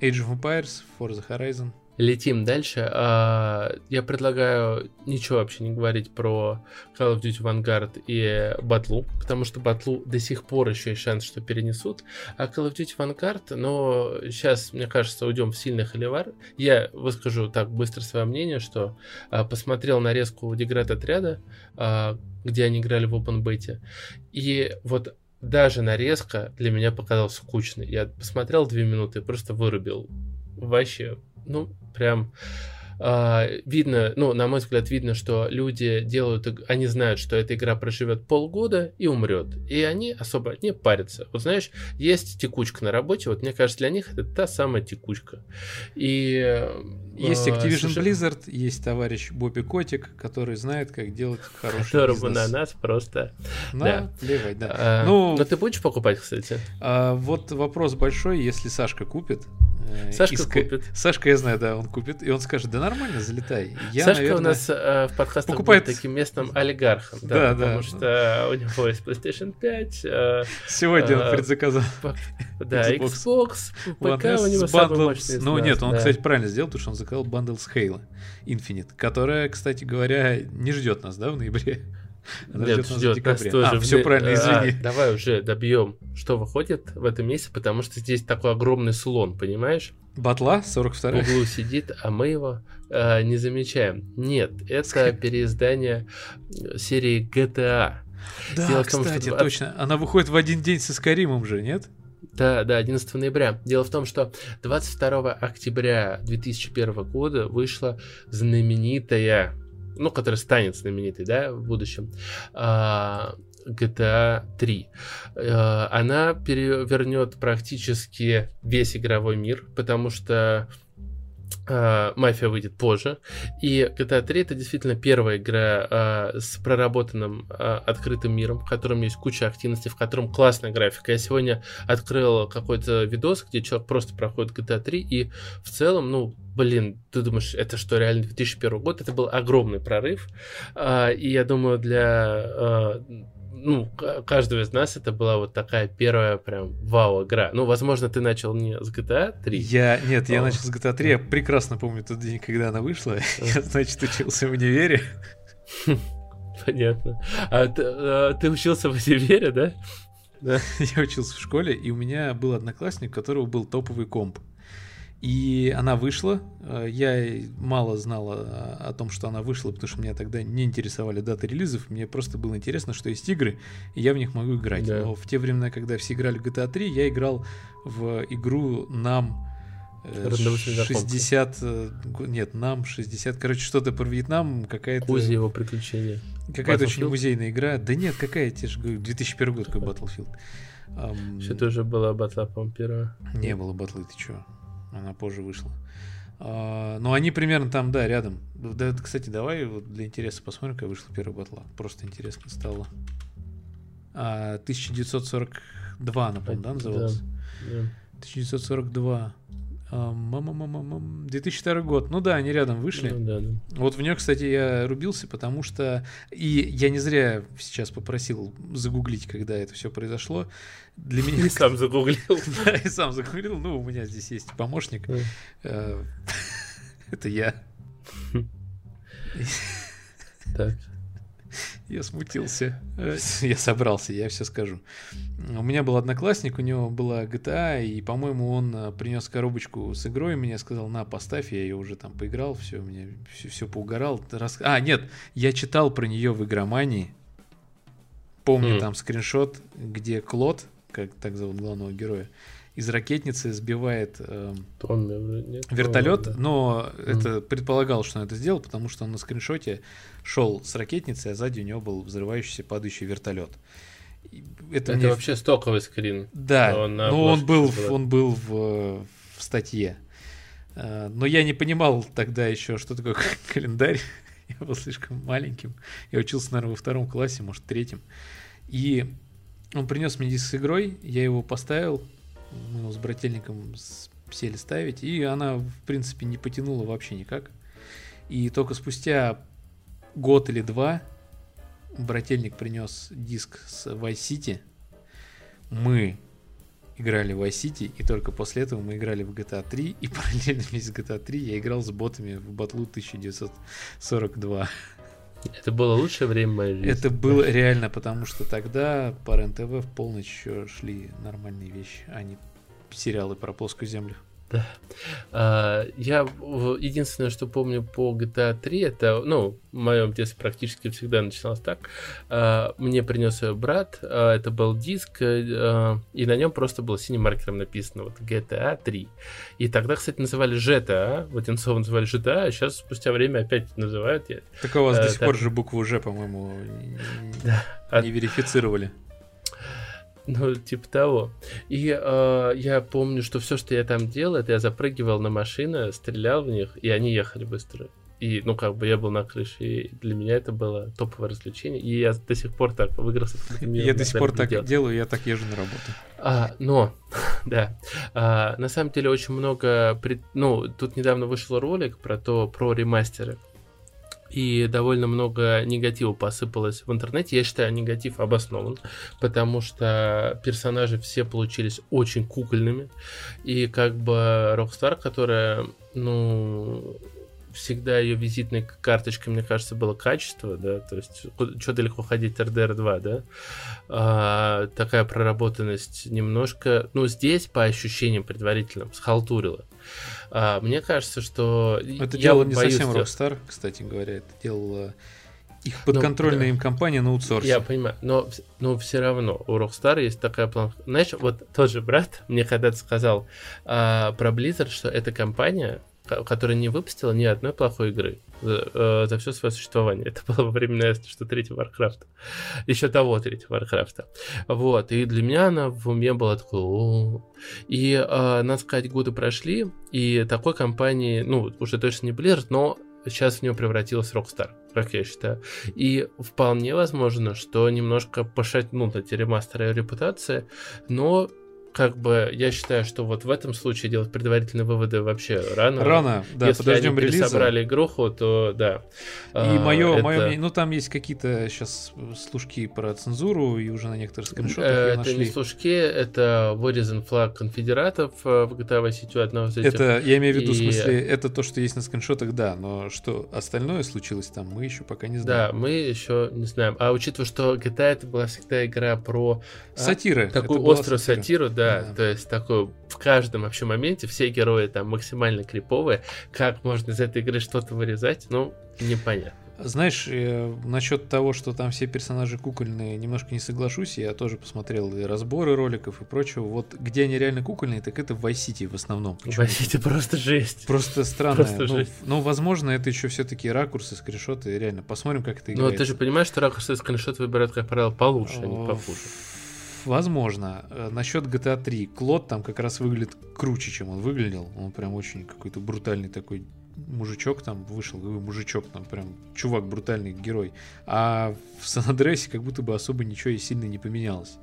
Age of Empires, Forza Horizon, Летим дальше. А, я предлагаю ничего вообще не говорить про Call of Duty Vanguard и Батлу, потому что Батлу до сих пор еще есть шанс, что перенесут. А Call of Duty Vanguard, но сейчас, мне кажется, уйдем в сильный холивар. Я выскажу так быстро свое мнение, что а, посмотрел нарезку деград отряда, а, где они играли в Open Beta, и вот даже нарезка для меня показалась скучной. Я посмотрел две минуты и просто вырубил. Вообще, ну, прям видно, ну, на мой взгляд, видно, что люди делают, они знают, что эта игра проживет полгода и умрет. И они особо не парятся. Вот знаешь, есть текучка на работе, вот мне кажется, для них это та самая текучка. И есть а, Activision слушай, Blizzard, есть товарищ Бобби Котик, который знает, как делать хороший Которому бизнес. на нас просто... На, да. плевать, да. А, ну, но ты будешь покупать, кстати? А, вот вопрос большой, если Сашка купит, Э, Сашка Иск... купит. Сашка, я знаю, да, он купит. И он скажет, да нормально, залетай. Я, Сашка наверное, у нас э, в подкастах покупает... будет таким местным олигархом. Да, да. Потому да. что у него есть PlayStation 5. Э, Сегодня э, он предзаказал. [LAUGHS] Да, Xbox, ПК у него самый мощный Ну нет, он, кстати, правильно сделал, потому что он заказал бандл с Halo Infinite, которая, кстати говоря, не ждет нас, да, в ноябре. Она Нет, ждет, ждет нас тоже. А, все правильно, извини. А, давай уже добьем, что выходит в этом месяце, потому что здесь такой огромный слон, понимаешь? Батла 42 В углу сидит, а мы его э, не замечаем. Нет, это переиздание серии GTA. Да, Дело кстати, том, что... точно. Она выходит в один день со Скаримом же, нет? Да, да, 11 ноября. Дело в том, что 22 октября 2001 года вышла знаменитая ну, который станет знаменитой, да, в будущем, а, GTA 3. А, она перевернет практически весь игровой мир, потому что Uh, Мафия выйдет позже. И GTA 3 это действительно первая игра uh, с проработанным uh, открытым миром, в котором есть куча активностей, в котором классная графика. Я сегодня открыл какой-то видос, где человек просто проходит GTA 3, и в целом, ну, блин, ты думаешь, это что, реально 2001 год? Это был огромный прорыв. И я думаю, для ну, каждого из нас это была вот такая первая прям вау-игра. Ну, возможно, ты начал не с GTA 3. Я, нет, я начал с GTA 3, я прекрасно помню тот день, когда она вышла. [LAUGHS] Я, значит, учился в универе. [LAUGHS] Понятно. А ты, а ты учился в универе, да? Да. [LAUGHS] Я учился в школе, и у меня был одноклассник, у которого был топовый комп. И она вышла. Э, я мало знал о том, что она вышла, потому что меня тогда не интересовали даты релизов. Мне просто было интересно, что есть игры, и я в них могу играть. Да. Но в те времена, когда все играли в GTA 3, я играл в игру нам 60... Э, нет, нам 60... Короче, что-то про Вьетнам, какая-то... Узи его приключения. Какая-то очень музейная игра. Да нет, какая, тебе же говорю, 2001 год, какой Battlefield. Um... Что-то уже была батла, по-моему, первая. Не было батлы, ты чё? Она позже вышла. А, но они примерно там, да, рядом. Да, кстати, давай вот для интереса посмотрим, как вышла первая батла. Просто интересно стало. А, 1942, напомню, да, называлась? Да, да. 1942. 2002 год. Ну да, они рядом вышли. Ну, да, да. Вот в нее, кстати, я рубился, потому что... И я не зря сейчас попросил загуглить, когда это все произошло. Для меня... [LAUGHS] И сам загуглил. [LAUGHS] Да, и сам загуглил. Ну, у меня здесь есть помощник. Э, [LAUGHS] это я. Так. Я смутился. Э, [LAUGHS] я собрался, я все скажу. У меня был одноклассник, у него была GTA, и, по-моему, он э, принес коробочку с игрой, мне сказал, на, поставь, я ее уже там поиграл, все, мне все, все поугорал. А, нет, я читал про нее в игромании. Помню mm. там скриншот, где Клод, как так зовут главного героя, из ракетницы сбивает э, вертолет, да. но mm. это предполагал, что он это сделал, потому что он на скриншоте шел с ракетницы, а сзади у него был взрывающийся падающий вертолет. Это, это мне... вообще стоковый скрин. Да, но ну, он был, он был в, в статье. Э, но я не понимал тогда еще, что такое [LAUGHS] календарь. [LAUGHS] Я был слишком маленьким. Я учился, наверное, во втором классе, может, третьем. И он принес мне диск с игрой, я его поставил, мы его с брательником сели ставить, и она, в принципе, не потянула вообще никак. И только спустя год или два брательник принес диск с Vice City. Мы играли в Vice City, и только после этого мы играли в GTA 3, и [LAUGHS] параллельно вместе с GTA 3 я играл с ботами в батлу 1942. Это было лучшее время моей жизни. Это было реально, потому что тогда по РЕН-ТВ в полночь еще шли нормальные вещи, а не сериалы про плоскую землю. Да. А, я единственное, что помню по GTA 3, это, ну, в моем детстве практически всегда начиналось так. А, мне принес ее брат, а, это был диск, э, и на нем просто было синим маркером написано вот GTA 3. И тогда, кстати, называли GTA, в Одинцово называли GTA, а сейчас спустя время опять называют. Так у вас до сих пор же букву Ж, по-моему, не верифицировали. Ну, типа того. И э, я помню, что все, что я там делал, это я запрыгивал на машины, стрелял в них, и они ехали быстро. И, ну, как бы я был на крыше, и для меня это было топовое развлечение. И я до сих пор так выиграл с [LAUGHS] Я до сих пор так делал. делаю, я так езжу на работу. А, но, [LAUGHS] да, а, на самом деле очень много... Ну, тут недавно вышел ролик про то, про ремастеры и довольно много негатива посыпалось в интернете. Я считаю, негатив обоснован, потому что персонажи все получились очень кукольными. И как бы Rockstar, которая, ну, всегда ее визитной карточкой, мне кажется, было качество, да, то есть что далеко ходить RDR 2, да, а, такая проработанность немножко, ну, здесь по ощущениям предварительным схалтурила. А, мне кажется, что... Это дело не совсем Rockstar, кстати говоря, это делала их подконтрольная но, им компания на аутсорсе. Я понимаю, но, но все равно у Rockstar есть такая планка. Знаешь, вот тот же брат [LAUGHS] мне когда-то сказал а, про Blizzard, что эта компания которая не выпустила ни одной плохой игры за, э, за все свое существование. [LAUGHS] Это было во время, что третьего Warcraft. Еще того третьего Warcraft. Вот. И для меня она в уме была такой... О-о-о". И, э, надо сказать, годы прошли, и такой компании, ну, уже точно не Blizzard, но сейчас в нее превратилась Rockstar, как я считаю. И вполне возможно, что немножко пошатнут эти ремастеры репутации, но как бы я считаю, что вот в этом случае делать предварительные выводы вообще рано. Рано, да, Если подождем они релиза. собрали игруху, то да. И а, мое, это... мое мнение, ну там есть какие-то сейчас служки про цензуру, и уже на некоторых скриншотах Это нашли. не служки, это вырезан флаг конфедератов э, в GTA Vice City одного из этих. Это, я имею в виду, и... в смысле, это то, что есть на скриншотах, да, но что остальное случилось там, мы еще пока не знаем. Да, мы еще не знаем. А учитывая, что GTA это была всегда игра про... Сатиры. А, такую острую сатиру, да, да, то есть такой в каждом вообще моменте все герои там максимально криповые. Как можно из этой игры что-то вырезать, ну, непонятно. Знаешь, э, насчет того, что там все персонажи кукольные, немножко не соглашусь. Я тоже посмотрел и разборы роликов и прочего. Вот где они реально кукольные, так это в Vice City в основном. В Vice City просто жесть. Просто [LAUGHS] странно. Просто ну, жесть. Ну, возможно, это еще все-таки ракурсы, скриншоты. Реально, посмотрим, как это играет. Ну, ты же понимаешь, что ракурсы и скриншоты выбирают, как правило, получше, а не похуже. Возможно. Э, Насчет GTA 3. Клод там как раз выглядит круче, чем он выглядел. Он прям очень какой-то брутальный такой мужичок там вышел, мужичок там прям чувак брутальный герой. А в Сан-Андресе как будто бы особо ничего и сильно не поменялось.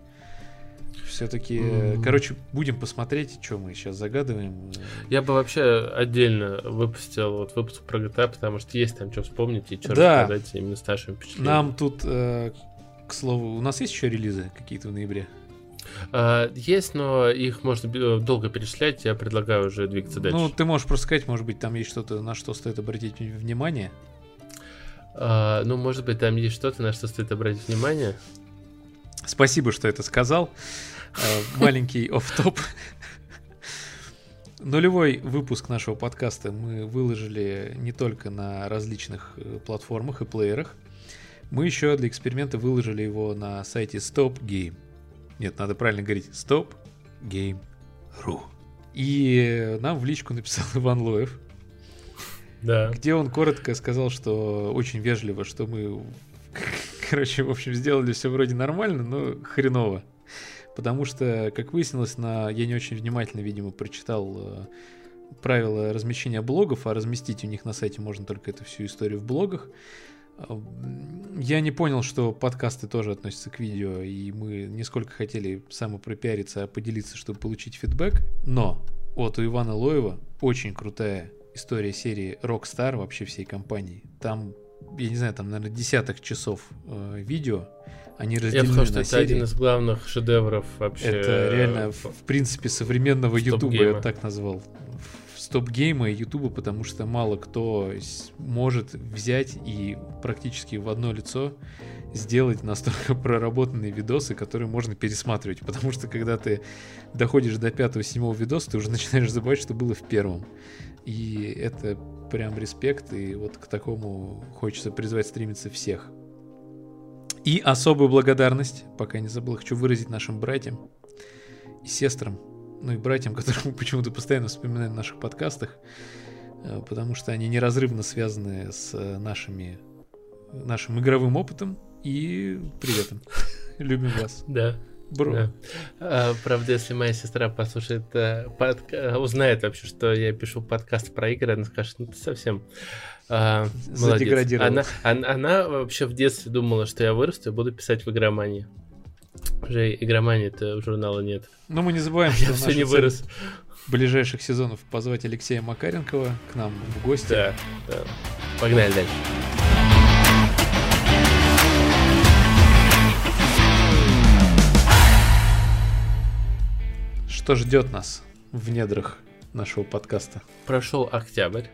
Все-таки, mm-hmm. короче, будем посмотреть, что мы сейчас загадываем. Я бы вообще отдельно выпустил вот выпуск про GTA, потому что есть там что вспомнить и что да. рассказать именно с нашими впечатлениями. Нам тут э, к слову, у нас есть еще релизы какие-то в ноябре? Uh, есть, но их можно долго перечислять. Я предлагаю уже двигаться дальше. Ну, ты можешь просто сказать, может быть, там есть что-то, на что стоит обратить внимание. Uh, ну, может быть, там есть что-то, на что стоит обратить внимание. Спасибо, что это сказал. Uh, маленький [LAUGHS] оф-топ. Нулевой выпуск нашего подкаста мы выложили не только на различных э, платформах и плеерах. Мы еще для эксперимента выложили его на сайте Stop Game. Нет, надо правильно говорить Stop Game.ru. И нам в личку написал [LAUGHS] Иван Лоев. Да. Где он коротко сказал, что очень вежливо, что мы, короче, в общем, сделали все вроде нормально, но хреново. Потому что, как выяснилось, на... я не очень внимательно, видимо, прочитал э, правила размещения блогов, а разместить у них на сайте можно только эту всю историю в блогах. Я не понял, что подкасты тоже относятся к видео, и мы не сколько хотели самопропиариться, а поделиться, чтобы получить фидбэк. Но вот у Ивана Лоева очень крутая история серии Rockstar вообще всей компании. Там, я не знаю, там, наверное, десяток часов э, видео. Они разделены я на что серии. это один из главных шедевров вообще. Это реально, в, в принципе, современного Ютуба, я так назвал стоп-гейма и ютуба, потому что мало кто может взять и практически в одно лицо сделать настолько [LAUGHS] проработанные видосы, которые можно пересматривать. Потому что когда ты доходишь до пятого-седьмого видоса, ты уже [LAUGHS] начинаешь забывать, что было в первом. И это прям респект, и вот к такому хочется призвать стремиться всех. И особую благодарность, пока не забыл, хочу выразить нашим братьям и сестрам, ну и братьям, [LAUGHS] которых мы почему-то постоянно вспоминаем в наших подкастах, э, потому что они неразрывно связаны с э, нашими, нашим игровым опытом и приветом. [LAUGHS] Любим вас. Да. Бро. Да. А, правда, если моя сестра послушает, э, под... узнает вообще, что я пишу подкаст про игры, она скажет, ну ты совсем а, молодец. Она, она, она вообще в детстве думала, что я вырасту и буду писать в игромании. Уже игромании-то журнала нет. Но мы не забываем, [LAUGHS] что я все не вырос. ближайших сезонов позвать Алексея Макаренкова к нам в гости. Да, да. Погнали дальше. Что ждет нас в недрах нашего подкаста? Прошел октябрь,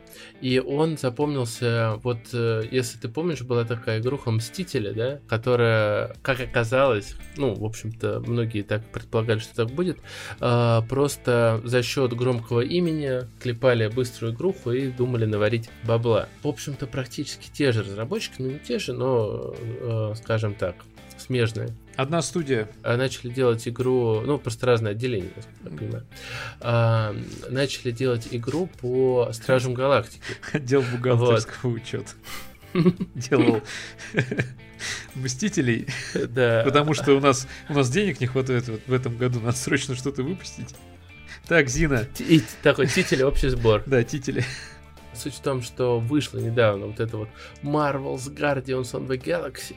и он запомнился, вот э, если ты помнишь, была такая игруха Мстители, да, которая, как оказалось, ну, в общем-то, многие так предполагали, что так будет, э, просто за счет громкого имени клепали быструю игруху и думали наварить бабла. В общем-то, практически те же разработчики, ну не те же, но, э, скажем так, смежные. Одна студия. А, начали делать игру, ну, просто разные отделения, я понимаю. А, начали делать игру по Стражам Галактики. [LAUGHS] Отдел бухгалтерского вот. учета. [LAUGHS] Делал [LAUGHS] Мстителей. Да. Потому что у нас, у нас денег не хватает вот в этом году. Надо срочно что-то выпустить. Так, Зина. И, такой тители, общий сбор. Да, тители. Суть в том, что вышло недавно вот это вот Marvel's Guardians of the Galaxy.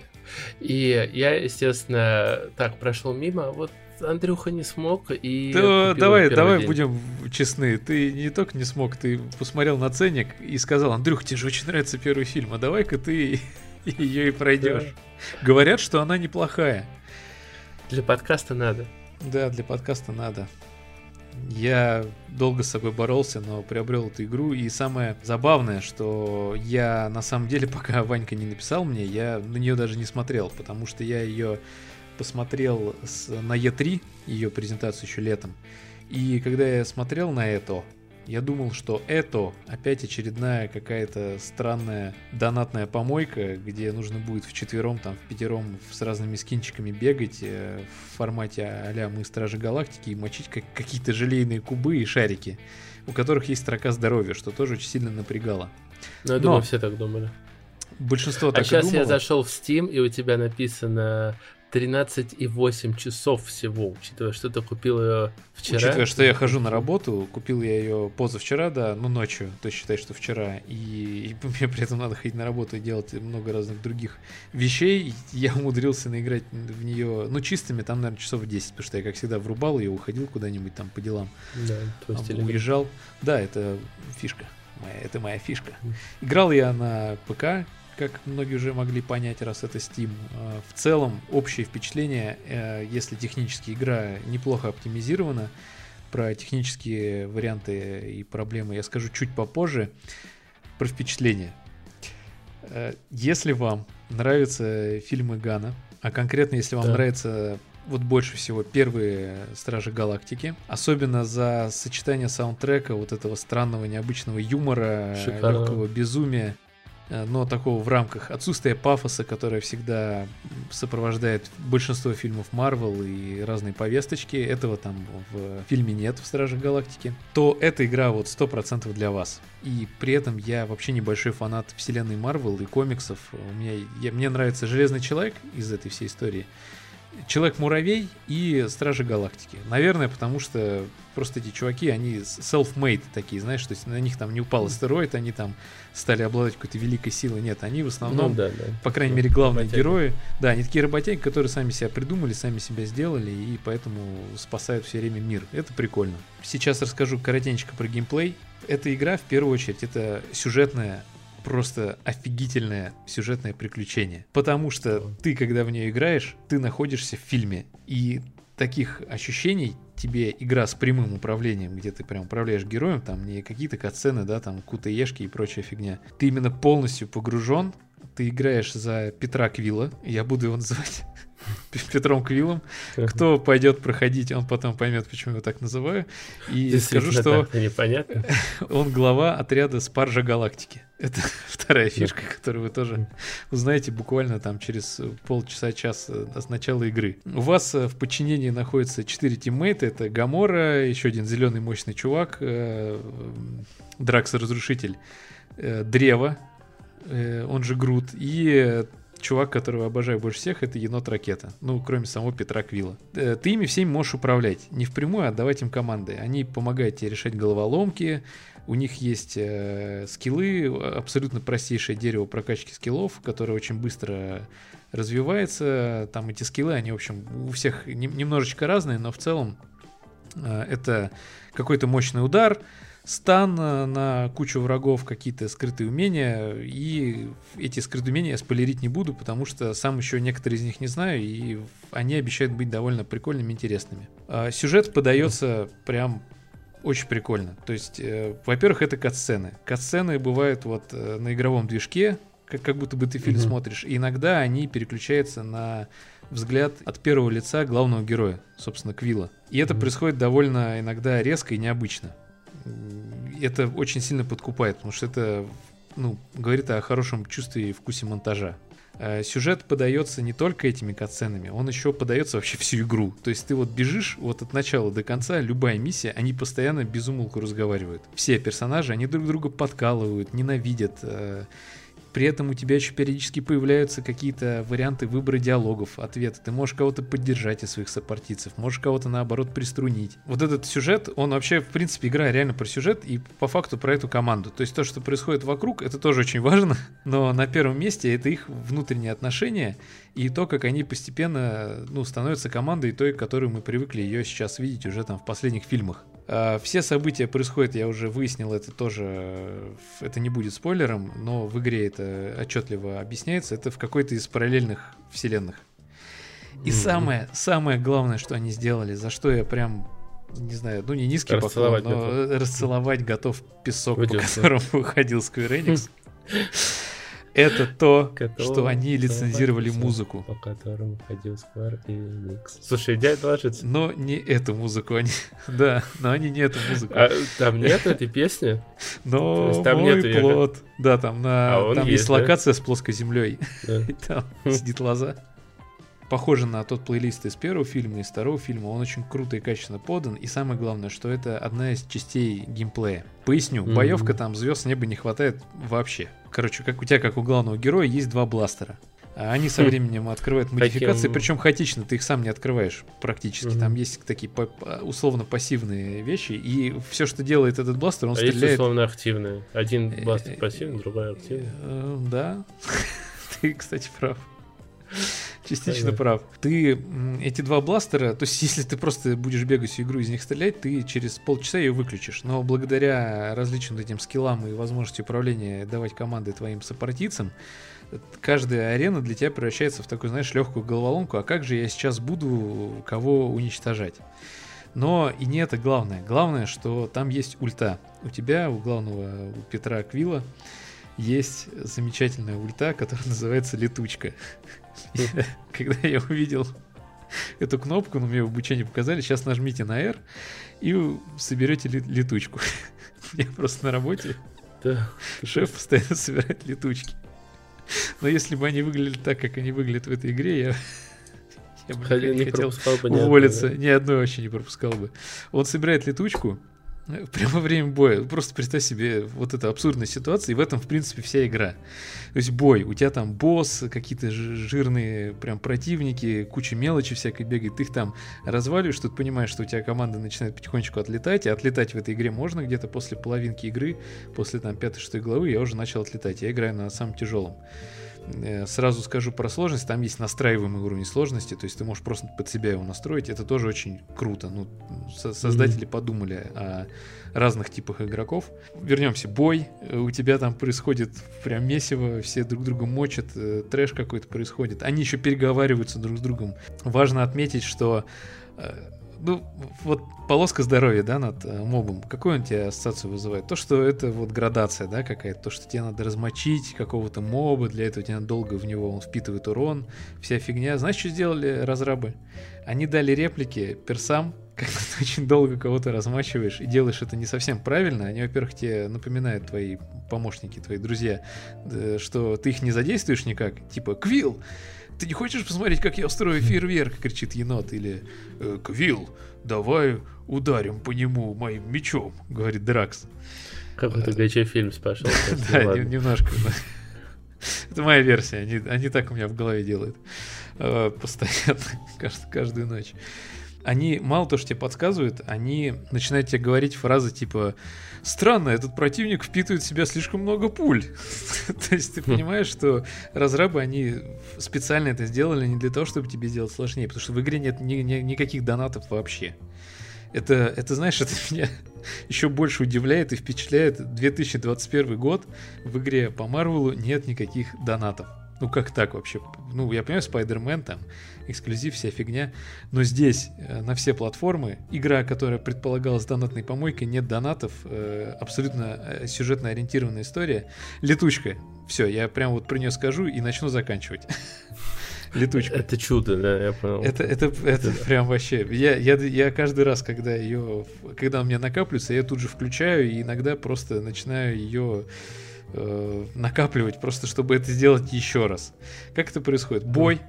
И я, естественно, так прошел мимо, вот Андрюха не смог и да, давай давай день. будем честны. Ты не только не смог ты посмотрел на ценник и сказал Андрюх тебе же очень нравится первый фильм а давай-ка ты [LAUGHS] ее и пройдешь да. говорят что она неплохая. Для подкаста надо. Да для подкаста надо я долго с собой боролся, но приобрел эту игру. И самое забавное, что я на самом деле, [LAUGHS] пока Ванька не написал мне, я на нее даже не смотрел, потому что я ее посмотрел с, на E3, ее презентацию еще летом. И когда я смотрел на это, я думал, что это опять очередная какая-то странная донатная помойка, где нужно будет в четвером, там, в пятером с разными скинчиками бегать э, в формате а мы Стражи Галактики и мочить как какие-то желейные кубы и шарики, у которых есть строка здоровья, что тоже очень сильно напрягало. Ну, я думаю, все так думали. Большинство а так а сейчас думало. я зашел в Steam, и у тебя написано 13,8 часов всего, учитывая, что ты купил ее вчера. Учитывая, что я хожу на работу, купил я ее позавчера, да, ну ночью, то есть считай, что вчера, и, и [LAUGHS] мне при этом надо ходить на работу и делать много разных других вещей, я умудрился наиграть в нее, ну чистыми, там, наверное, часов 10, потому что я, как всегда, врубал ее, уходил куда-нибудь там по делам, да, там, уезжал. Да, это фишка, моя, это моя фишка. Играл я на ПК, как многие уже могли понять, раз это Steam. Э, в целом, общее впечатление, э, если технически игра неплохо оптимизирована, про технические варианты и проблемы я скажу чуть попозже. Про впечатление. Э, если вам нравятся фильмы Гана, а конкретно если вам да. нравится вот больше всего первые Стражи Галактики. Особенно за сочетание саундтрека, вот этого странного, необычного юмора, Шикарно. легкого безумия. Э, но такого в рамках отсутствия пафоса, которое всегда сопровождает большинство фильмов Марвел и разные повесточки, этого там в фильме нет в Стражах Галактики, то эта игра вот 100% для вас. И при этом я вообще небольшой фанат вселенной Марвел и комиксов. У меня, я, мне нравится Железный Человек из этой всей истории. Человек-муравей и Стражи Галактики. Наверное, потому что просто эти чуваки, они self-made такие, знаешь, то есть на них там не упал астероид, они там стали обладать какой-то великой силой. Нет, они в основном, ну, да, да. по крайней мере, главные работяги. герои, да, они такие работяги, которые сами себя придумали, сами себя сделали и поэтому спасают все время мир. Это прикольно. Сейчас расскажу коротенько про геймплей. Эта игра, в первую очередь, это сюжетная просто офигительное сюжетное приключение. Потому что ты, когда в нее играешь, ты находишься в фильме. И таких ощущений тебе игра с прямым управлением, где ты прям управляешь героем, там не какие-то катсцены, да, там кутаешки и прочая фигня. Ты именно полностью погружен, ты играешь за Петра Квилла, я буду его называть [LAUGHS] Петром Квиллом. Кто пойдет проходить, он потом поймет, почему я его так называю. И скажу, что непонятно. [LAUGHS] он глава отряда Спаржа Галактики. Это [LAUGHS] вторая фишка, которую вы тоже узнаете буквально там через полчаса-час э, с начала игры. У вас э, в подчинении находится четыре тиммейта. Это Гамора, еще один зеленый мощный чувак, э, Дракс Разрушитель, Древо, он же Грут, и чувак, которого обожаю больше всех, это енот-ракета. Ну, кроме самого Петра Квилла. Э, ты ими всеми можешь управлять. Не впрямую, а отдавать им команды. Они помогают тебе решать головоломки. У них есть э, скиллы, абсолютно простейшее дерево прокачки скиллов, которое очень быстро развивается. Там эти скиллы, они, в общем, у всех немножечко разные, но в целом э, это какой-то мощный удар, стан на кучу врагов, какие-то скрытые умения, и эти скрытые умения я спойлерить не буду, потому что сам еще некоторые из них не знаю, и они обещают быть довольно прикольными, интересными. А сюжет подается прям очень прикольно. То есть, э, во-первых, это катсцены. Катсцены бывают вот э, на игровом движке, как, как будто бы ты фильм mm-hmm. смотришь. И иногда они переключаются на взгляд от первого лица главного героя, собственно, Квилла. И это mm-hmm. происходит довольно иногда резко и необычно это очень сильно подкупает, потому что это ну, говорит о хорошем чувстве и вкусе монтажа. Э, сюжет подается не только этими катсценами, он еще подается вообще всю игру. То есть ты вот бежишь вот от начала до конца, любая миссия, они постоянно безумолку разговаривают. Все персонажи, они друг друга подкалывают, ненавидят. При этом у тебя еще периодически появляются какие-то варианты выбора диалогов, ответа. Ты можешь кого-то поддержать из своих сопартийцев, можешь кого-то наоборот приструнить. Вот этот сюжет, он вообще, в принципе, игра реально про сюжет и по факту про эту команду. То есть то, что происходит вокруг, это тоже очень важно, [LAUGHS] но на первом месте это их внутренние отношения и то, как они постепенно ну, становятся командой той, которую мы привыкли ее сейчас видеть уже там в последних фильмах. А, все события происходят, я уже выяснил, это тоже, это не будет спойлером, но в игре это отчетливо объясняется, это в какой-то из параллельных вселенных. И mm-hmm. самое, самое главное, что они сделали, за что я прям, не знаю, ну не низкий поклон, но готов. расцеловать готов песок, Выйдет, по которому [LAUGHS] выходил Square Enix. [LAUGHS] это [LAUGHS] то, что они лицензировали музыку. По которому ходил Square Enix. Слушай, дядь ложится. Но не эту музыку они... [LAUGHS] Да, но они не эту музыку. А, там нет этой песни? [LAUGHS] Но там мой нет плод. Да, там, на... а там есть, есть локация с плоской землей. Да. там сидит лоза похоже на тот плейлист из первого фильма, из второго фильма. Он очень круто и качественно подан. И самое главное, что это одна из частей геймплея. Поясню, mm-hmm. боевка там звезд неба не хватает вообще. Короче, как у тебя, как у главного героя, есть два бластера. А они со хм. временем открывают модификации, причем хаотично, ты их сам не открываешь практически. Mm-hmm. Там есть такие условно пассивные вещи, и все, что делает этот бластер, он а стреляет. Есть условно активные. Один э, бластер пассивный, другой активный. Э, да, [LAUGHS] ты, кстати, прав. Частично прав. Ты эти два бластера, то есть [LAUGHS] если ты просто будешь бегать всю игру из них стрелять, ты через полчаса ее выключишь. Но благодаря различным этим скиллам и возможности управления давать команды твоим сопартийцам, каждая арена для тебя превращается в такую, знаешь, легкую головоломку. А как же я сейчас буду кого уничтожать? Но и не это главное. Главное, что там есть ульта. У тебя, у главного у Петра Квилла, есть замечательная ульта, которая [LAUGHS] называется летучка. [LAUGHS] Когда я увидел эту кнопку, ну, мне в обучении показали, сейчас нажмите на R и соберете летучку. [LAUGHS] Мне просто на работе шеф постоянно собирает летучки. Но если бы они выглядели так, как они выглядят в этой игре, я, я бы не хотел уволиться. Ни одной вообще не пропускал бы. Он собирает летучку, [LAUGHS] Прямо во время боя. Просто представь себе вот эту абсурдную ситуацию, и в этом, в принципе, вся игра. То есть бой, у тебя там босс, какие-то жирные прям противники, куча мелочи всякой бегает, ты их там разваливаешь, тут понимаешь, что у тебя команда начинает потихонечку отлетать, и отлетать в этой игре можно где-то после половинки игры, после там пятой-шестой главы я уже начал отлетать. Я играю на самом тяжелом. Э, сразу скажу про сложность. Там есть настраиваемый уровень сложности, то есть ты можешь просто под себя его настроить. Это тоже очень круто. Ну, создатели mm-hmm. подумали о разных типах игроков. Вернемся. Бой. Э, у тебя там происходит прям месиво, все друг друга мочат, э, трэш какой-то происходит. Они еще переговариваются друг с другом. Важно отметить, что ну, вот полоска здоровья, да, над э, мобом, какую он тебе ассоциацию вызывает? То, что это вот градация, да, какая-то, то, что тебе надо размочить какого-то моба, для этого тебе надо долго в него, он впитывает урон, вся фигня. Знаешь, что сделали разрабы? Они дали реплики персам, [LAUGHS] когда ты очень долго кого-то размачиваешь и делаешь это не совсем правильно, они, во-первых, тебе напоминают твои помощники, твои друзья, что ты их не задействуешь никак, типа «Квилл!» Ты не хочешь посмотреть, как я устрою фейерверк? кричит енот. Или «Э, Квилл, давай ударим по нему моим мечом, говорит Дракс. Какой-то гачей фильм пошел. [LAUGHS] Да, немножко. [LAUGHS] Это моя версия. Они, они так у меня в голове делают. Э, постоянно, [LAUGHS] каждую ночь они мало то, что тебе подсказывают, они начинают тебе говорить фразы типа «Странно, этот противник впитывает в себя слишком много пуль». [LAUGHS] то есть ты понимаешь, что разрабы, они специально это сделали не для того, чтобы тебе сделать сложнее, потому что в игре нет ни, ни, никаких донатов вообще. Это, это, знаешь, [LAUGHS] это меня еще больше удивляет и впечатляет. 2021 год в игре по Марвелу нет никаких донатов. Ну как так вообще? Ну, я понимаю, Spider-Man там, эксклюзив, вся фигня. Но здесь э, на все платформы игра, которая предполагалась донатной помойкой, нет донатов, э, абсолютно э, сюжетно ориентированная история. Летучка. Все, я прям вот про нее скажу и начну заканчивать. [LAUGHS] Летучка. Это чудо, да, я понял. Это, это, это, это прям вообще. Я, я, я каждый раз, когда ее, когда у меня накапливается, я тут же включаю и иногда просто начинаю ее э, накапливать, просто чтобы это сделать еще раз. Как это происходит? Бой.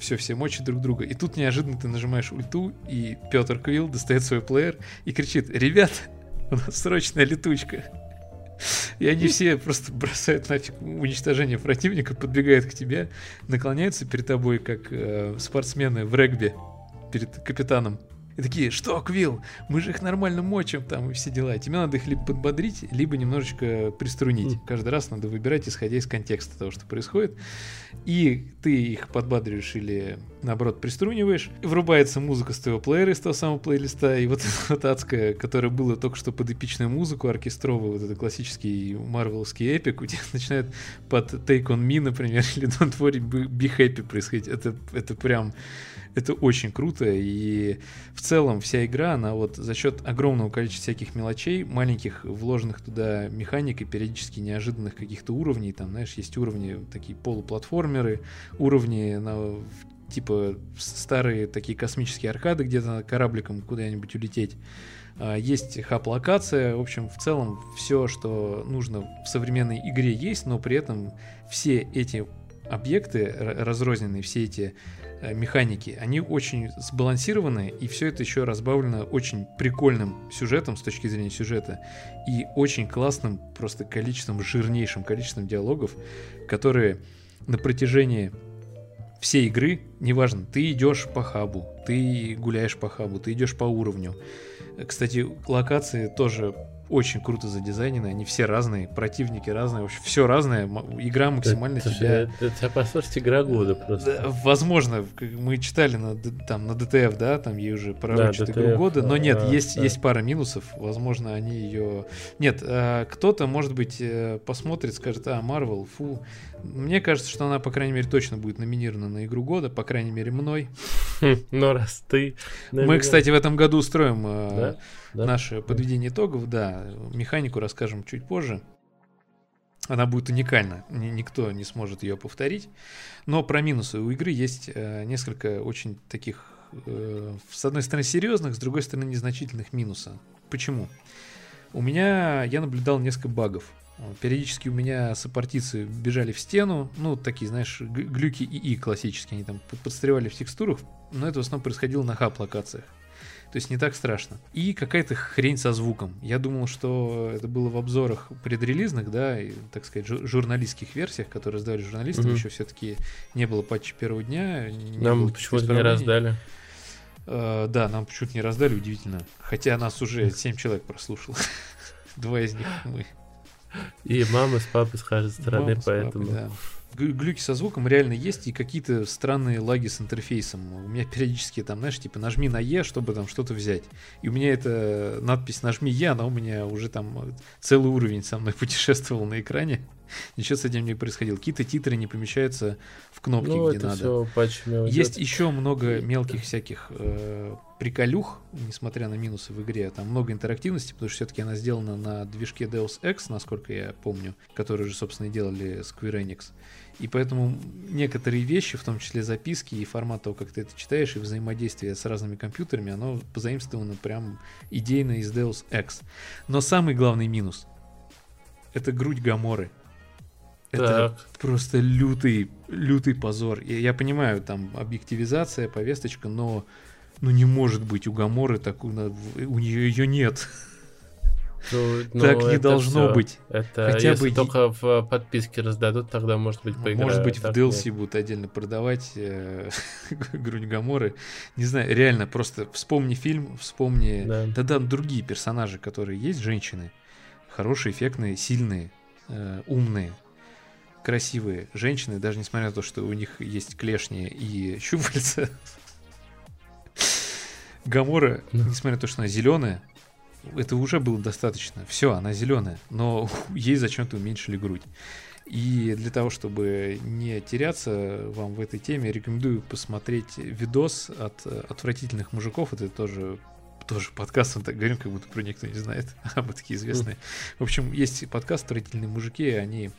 Все, все мочат друг друга. И тут неожиданно ты нажимаешь ульту, и Петр Квилл достает свой плеер и кричит, ребят, у нас срочная летучка. И они все просто бросают нафиг уничтожение противника, подбегают к тебе, наклоняются перед тобой, как э, спортсмены в регби перед капитаном. И такие, что, Квилл, мы же их нормально мочим там и все дела. Тебе надо их либо подбодрить, либо немножечко приструнить. Mm. Каждый раз надо выбирать, исходя из контекста того, что происходит. И ты их подбадриваешь или, наоборот, приструниваешь. И врубается музыка с твоего плеера, из того самого плейлиста. И вот [LAUGHS] эта адская, которая была только что под эпичную музыку оркестровую, вот это классический марвеловский эпик, у тебя [LAUGHS] начинает под Take On Me, например, [LAUGHS] или Don't Worry, Be Happy происходить. Это, это прям это очень круто, и в целом вся игра, она вот за счет огромного количества всяких мелочей, маленьких вложенных туда механик и периодически неожиданных каких-то уровней, там, знаешь, есть уровни такие полуплатформеры, уровни на типа старые такие космические аркады, где-то корабликом куда-нибудь улететь. А, есть хаб-локация, в общем, в целом все, что нужно в современной игре есть, но при этом все эти объекты разрозненные, все эти механики, они очень сбалансированы, и все это еще разбавлено очень прикольным сюжетом с точки зрения сюжета, и очень классным просто количеством, жирнейшим количеством диалогов, которые на протяжении всей игры, неважно, ты идешь по хабу, ты гуляешь по хабу, ты идешь по уровню. Кстати, локации тоже очень круто задизайнены, они все разные, противники разные, вообще все разное, игра максимально это, тебя... Это, это, по сути, игра года просто. Возможно, мы читали на, там, на DTF, да, там ей уже пророчат да, игру года, но нет, а, есть, да. есть пара минусов, возможно, они ее... Нет, а, кто-то, может быть, э, посмотрит, скажет, а, Marvel, фу, мне кажется, что она, по крайней мере, точно будет номинирована на игру года, по крайней мере, мной. Но раз ты... Мы, кстати, в этом году устроим э, да? наше подведение итогов, да, механику расскажем чуть позже. Она будет уникальна, никто не сможет ее повторить. Но про минусы у игры есть э, несколько очень таких, э, с одной стороны, серьезных, с другой стороны, незначительных минуса. Почему? У меня я наблюдал несколько багов. Периодически у меня сопартийцы бежали в стену, ну, такие, знаешь, глюки ИИ классические, они там подстревали в текстурах, но это в основном происходило на хаб-локациях. То есть не так страшно. И какая-то хрень со звуком. Я думал, что это было в обзорах предрелизных, да, и, так сказать, журналистских версиях, которые сдали журналистам. Угу. Еще все-таки не было патча первого дня. Нам почему-то не раздали. Uh, да, нам почему-то не раздали, удивительно. Хотя нас уже 7 человек прослушал. [LAUGHS] Два из них мы. И мама с папой с каждой стороны, мама поэтому... Папой, да. Глюки со звуком реально есть и какие-то странные лаги с интерфейсом. У меня периодически там, знаешь, типа нажми на Е, чтобы там что-то взять. И у меня эта надпись нажми Е, она у меня уже там целый уровень со мной [LAUGHS] путешествовал на экране. Ничего с этим не происходило. Какие-то титры не помещаются в кнопки, ну, где надо. Есть еще много мелких всяких э, приколюх, несмотря на минусы в игре. Там много интерактивности, потому что все-таки она сделана на движке Deus Ex, насколько я помню, который же, собственно, и делали Square Enix. И поэтому некоторые вещи, в том числе записки и формат того, как ты это читаешь, и взаимодействие с разными компьютерами, оно позаимствовано прям идейно из Deus Ex. Но самый главный минус — это грудь Гаморы. Это так. просто лютый, лютый позор. И я понимаю, там объективизация, повесточка, но ну не может быть у Гаморы такой, у нее ее нет. Ну, ну, [LAUGHS] так не должно все. быть. Это Хотя если бы только в подписке раздадут, тогда может быть поиграю. Может быть в DLC нет. будут отдельно продавать э, [LAUGHS] грудь Гаморы. Не знаю, реально просто вспомни фильм, вспомни. Да. да да другие персонажи, которые есть, женщины, хорошие, эффектные, сильные, э, умные красивые женщины, даже несмотря на то, что у них есть клешни и [LAUGHS] щупальца. Гамора, несмотря на то, что она зеленая, это уже было достаточно. Все, она зеленая, но [LAUGHS] ей зачем-то уменьшили грудь. И для того, чтобы не теряться вам в этой теме, рекомендую посмотреть видос от отвратительных мужиков. Это тоже тоже подкаст, он так говорим, как будто про никто не знает, [LAUGHS] а мы такие известные. В общем, есть подкаст «Отвратительные мужики», они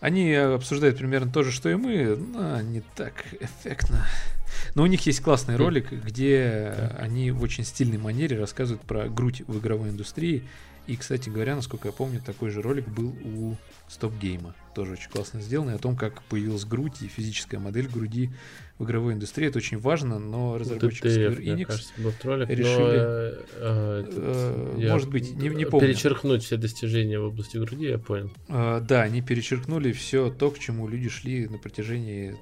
они обсуждают примерно то же, что и мы, но не так эффектно. Но у них есть классный ролик, где они в очень стильной манере рассказывают про грудь в игровой индустрии и, кстати говоря, насколько я помню, такой же ролик был у Стоп Гейма. Тоже очень классно сделанный, о том, как появилась грудь и физическая модель груди в игровой индустрии. Это очень важно, но разработчики Square Enix кажется, был ролик, решили... Но, э, э, э может быть, не, не помню. Перечеркнуть все достижения в области груди, я понял. Э, да, они перечеркнули все то, к чему люди шли на протяжении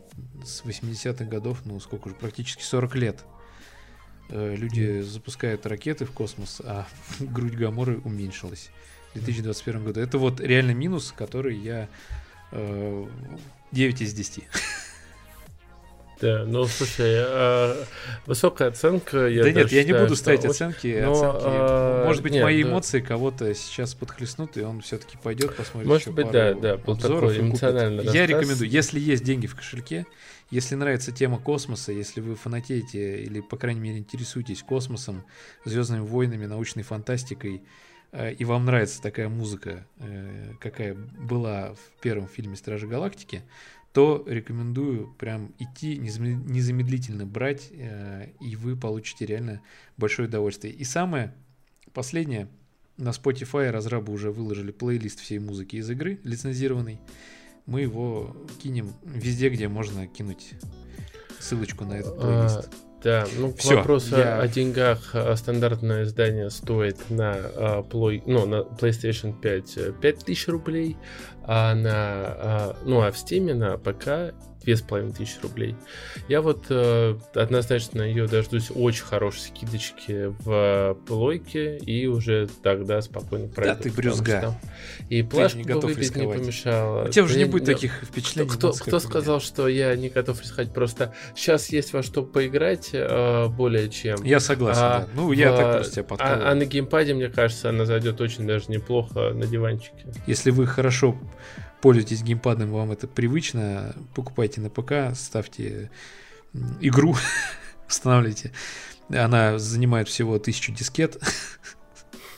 с 80-х годов, ну сколько уже, практически 40 лет. Э, люди запускают ракеты в космос, а [LAUGHS] грудь Гаморы уменьшилась в 2021 году. Это вот реально минус, который я э, 9 из 10. [LAUGHS] Да, ну слушай, а, высокая оценка. Я да нет, я не буду ставить оценки. Но, оценки. А, Может быть, нет, мои да. эмоции кого-то сейчас подхлестнут, и он все-таки пойдет, посмотрит. Может быть, да, да, был такой эмоциональный Я рекомендую, если есть деньги в кошельке, если нравится тема космоса, если вы фанатеете или, по крайней мере, интересуетесь космосом, звездными войнами, научной фантастикой, э, и вам нравится такая музыка, э, какая была в первом фильме Стражи Галактики, то рекомендую прям идти незамедлительно брать, э, и вы получите реально большое удовольствие. И самое последнее, на Spotify разрабы уже выложили плейлист всей музыки из игры, лицензированный мы его кинем везде, где можно кинуть ссылочку на этот плейлист. А, да, ну к Всё, вопросу я... о деньгах а, стандартное издание стоит на, а, плой, ну, на PlayStation 5 5000 рублей, а на, а, ну а в Steam на ПК две с половиной тысячи рублей. Я вот э, однозначно ее дождусь очень хорошей скидочки в плойке и уже тогда спокойно пройду. Да ты брюзга. Там... И плашку не готов выпить рисковать. не помешало. У тебя уже не будет таких впечатлений. Кто, кто сказал, что я не готов рисковать? Просто сейчас есть во что поиграть э, более чем. Я согласен, а, да. Ну, я в, так просто тебя а, а на геймпаде, мне кажется, она зайдет очень даже неплохо на диванчике. Если вы хорошо пользуетесь геймпадом, вам это привычно, покупайте на ПК, ставьте игру, [LAUGHS] устанавливайте. Она занимает всего тысячу дискет.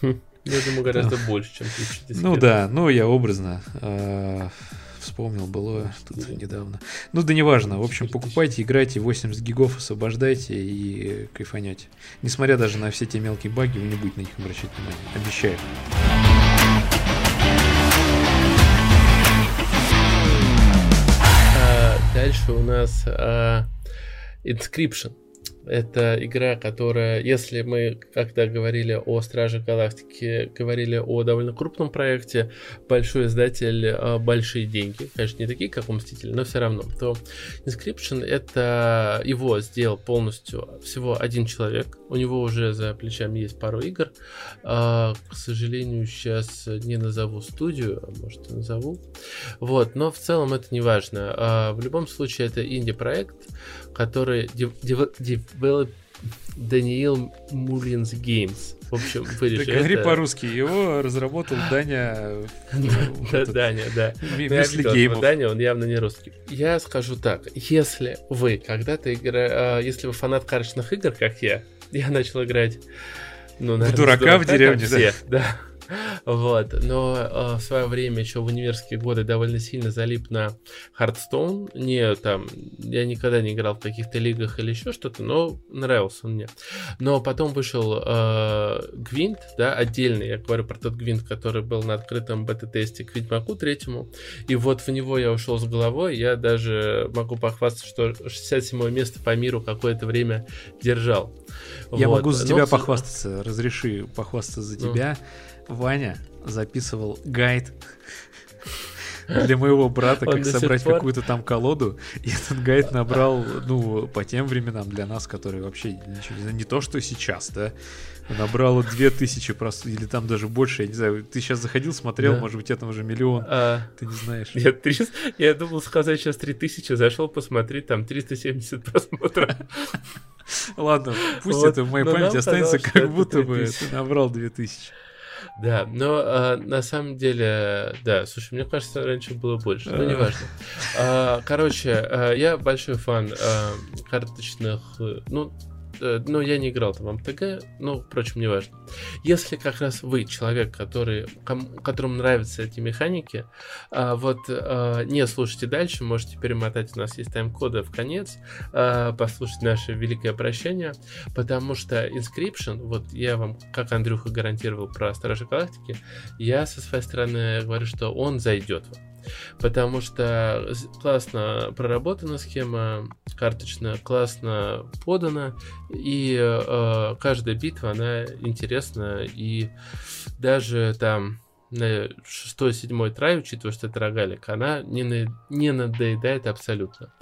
Я думаю, гораздо больше, чем тысячу дискет. Ну да, ну я образно э, вспомнил было тут недавно. Ну да неважно, в общем, покупайте, играйте, 80 гигов освобождайте и кайфанете. Несмотря даже на все те мелкие баги, вы не будете на них обращать внимание. Обещаю. Дальше у нас uh, Inscription. Это игра, которая, если мы, когда говорили о Страже Галактики, говорили о довольно крупном проекте, большой издатель, а, большие деньги, конечно, не такие, как у Мстителя, но все равно, то Inscription это его сделал полностью всего один человек. У него уже за плечами есть пару игр. А, к сожалению, сейчас не назову студию, а может и назову. Вот, но в целом это не важно. А, в любом случае, это инди-проект, который develop Даниил Мулинс Геймс. В общем, [LAUGHS] вырежи говори по-русски. Его разработал [LAUGHS] Даня... Даня, да. Мысли геймов. Даня, он явно не русский. Я скажу так. Если вы когда-то играете... Если вы фанат карточных игр, как я, я начал играть... Ну, наверное, в дурака в деревне, да? да. Вот. Но э, в свое время, еще в университетские годы, довольно сильно залип на Hearthstone. Не там, я никогда не играл в каких-то лигах или еще что-то, но нравился он мне. Но потом вышел э, Гвинт, да, отдельный, я говорю про тот Гвинт, который был на открытом бета-тесте к Ведьмаку третьему. И вот в него я ушел с головой. Я даже могу похвастаться, что 67 место по миру какое-то время держал. Я вот. могу за тебя Но... похвастаться. Разреши похвастаться за ну. Ваня записывал гайд для моего брата, как собрать какую-то там колоду. И этот гайд набрал, ну, по тем временам для нас, которые вообще ничего, не то, что сейчас, да, набрало 2000 просто, или там даже больше, я не знаю, ты сейчас заходил, смотрел, да. может быть, это уже миллион, а, ты не знаешь. Я, 300, я думал сказать сейчас 3000, зашел посмотреть, там 370 просмотров. Ладно, пусть это в моей памяти останется, как будто бы ты набрал 2000. Да, но а, на самом деле, да, слушай, мне кажется, раньше было больше, но неважно. [LAUGHS] А, короче, а, я большой фан карточных, ну, Э, но я не играл там МТГ, но, впрочем, не важно. Если как раз вы человек, который, ком, которому нравятся эти механики, а, вот а, не слушайте дальше, можете перемотать, у нас есть тайм-коды в конец, а, послушать наше великое прощение, потому что Inscription, вот я вам, как Андрюха гарантировал про Стражи Галактики, я со своей стороны говорю, что он зайдет вам потому что классно проработана схема карточная, классно подана, и э, каждая битва, она интересна, и даже там на шестой-седьмой трай, учитывая, что это рогалик, она не, на, не надоедает абсолютно.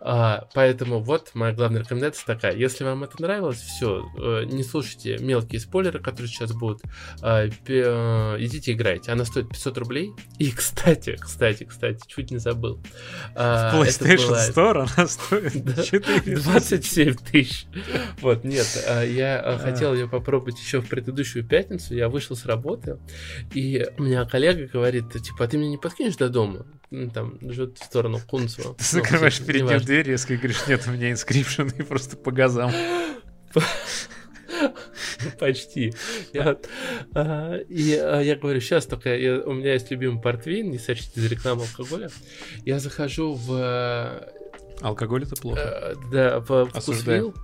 А, поэтому вот моя главная рекомендация такая. Если вам это нравилось, все, э, не слушайте мелкие спойлеры, которые сейчас будут. А, пи, э, идите играйте. Она стоит 500 рублей. И, кстати, кстати, кстати, чуть не забыл. А, В PlayStation была... Store она стоит 4 27 тысяч. Вот, нет, а, я а. хотел ее попробовать еще в предыдущую пятницу. Я вышел с работы, и у меня коллега говорит, типа, а ты меня не подкинешь до дома? Ну, там, живет в сторону Кунцева. Ты ну, закрываешь ну, перед ним дверь, резко говоришь, нет, у меня Inscryption, [LAUGHS] и просто по газам. Почти. Я, а, и а, я говорю, сейчас только я, у меня есть любимый портвейн, не сочтите за рекламу алкоголя. Я захожу в... Алкоголь это плохо. Э, да, в вкусвилл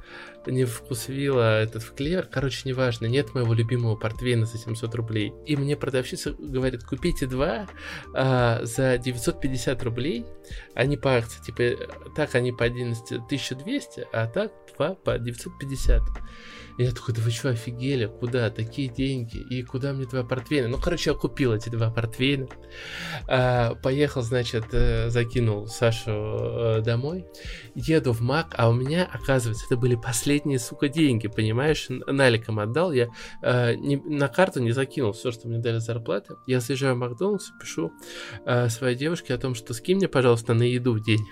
не вкусвилл, а этот в клевер. Короче, неважно, нет моего любимого портвейна за 700 рублей. И мне продавщица говорит, купите два а, за 950 рублей. Они по акции, типа, так они по 11 1200, а так два по 950. Я такой, да вы что, офигели? Куда? Такие деньги? И куда мне два портвейна? Ну, короче, я купил эти два портвейна. А, поехал, значит, э, закинул Сашу э, домой. Еду в Мак, а у меня, оказывается, это были последние, сука, деньги, понимаешь? Наликом отдал. Я а, не, на карту не закинул все, что мне дали зарплаты. Я заезжаю в Макдональдс, пишу а, своей девушке о том, что скинь мне, пожалуйста, на еду денег.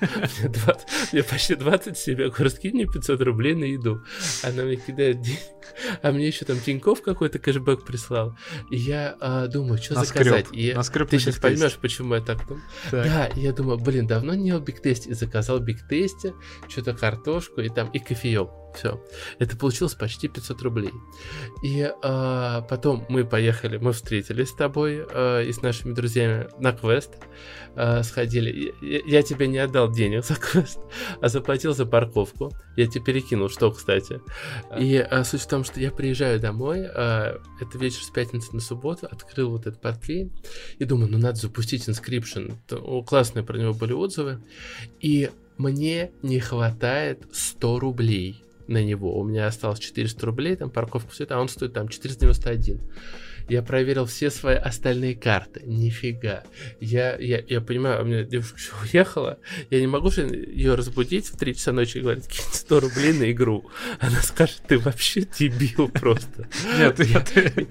[LAUGHS] Мне почти 27. Я говорю, скинь мне 500 рублей на еду. Она мне кидает денег, [LAUGHS] а мне еще там Тиньков какой-то кэшбэк прислал. И я а, думаю, что Наскреб. заказать. И Наскреб ты сейчас поймешь, почему я так думаю. Да, и я думаю, блин, давно не ел биг тест. И заказал биг тесте, что-то картошку и там и кофеек. Все. Это получилось почти 500 рублей. И э, потом мы поехали, мы встретились с тобой э, и с нашими друзьями на квест. Э, сходили. Я, я тебе не отдал денег [LAUGHS] за квест, а заплатил за парковку. Я тебе перекинул, что, кстати. И э, суть в том, что я приезжаю домой, э, это вечер с пятницы на субботу, открыл вот этот портфель и думаю, ну надо запустить inscription. Классные про него были отзывы. И мне не хватает 100 рублей на него. У меня осталось 400 рублей, там парковка, все это, а он стоит там 491. Я проверил все свои остальные карты. Нифига. Я, я, я понимаю, у меня девушка уехала. Я не могу же ее разбудить в 3 часа ночи и говорить, кинь 100 рублей на игру. Она скажет, ты вообще дебил просто. Нет, я... [LAUGHS]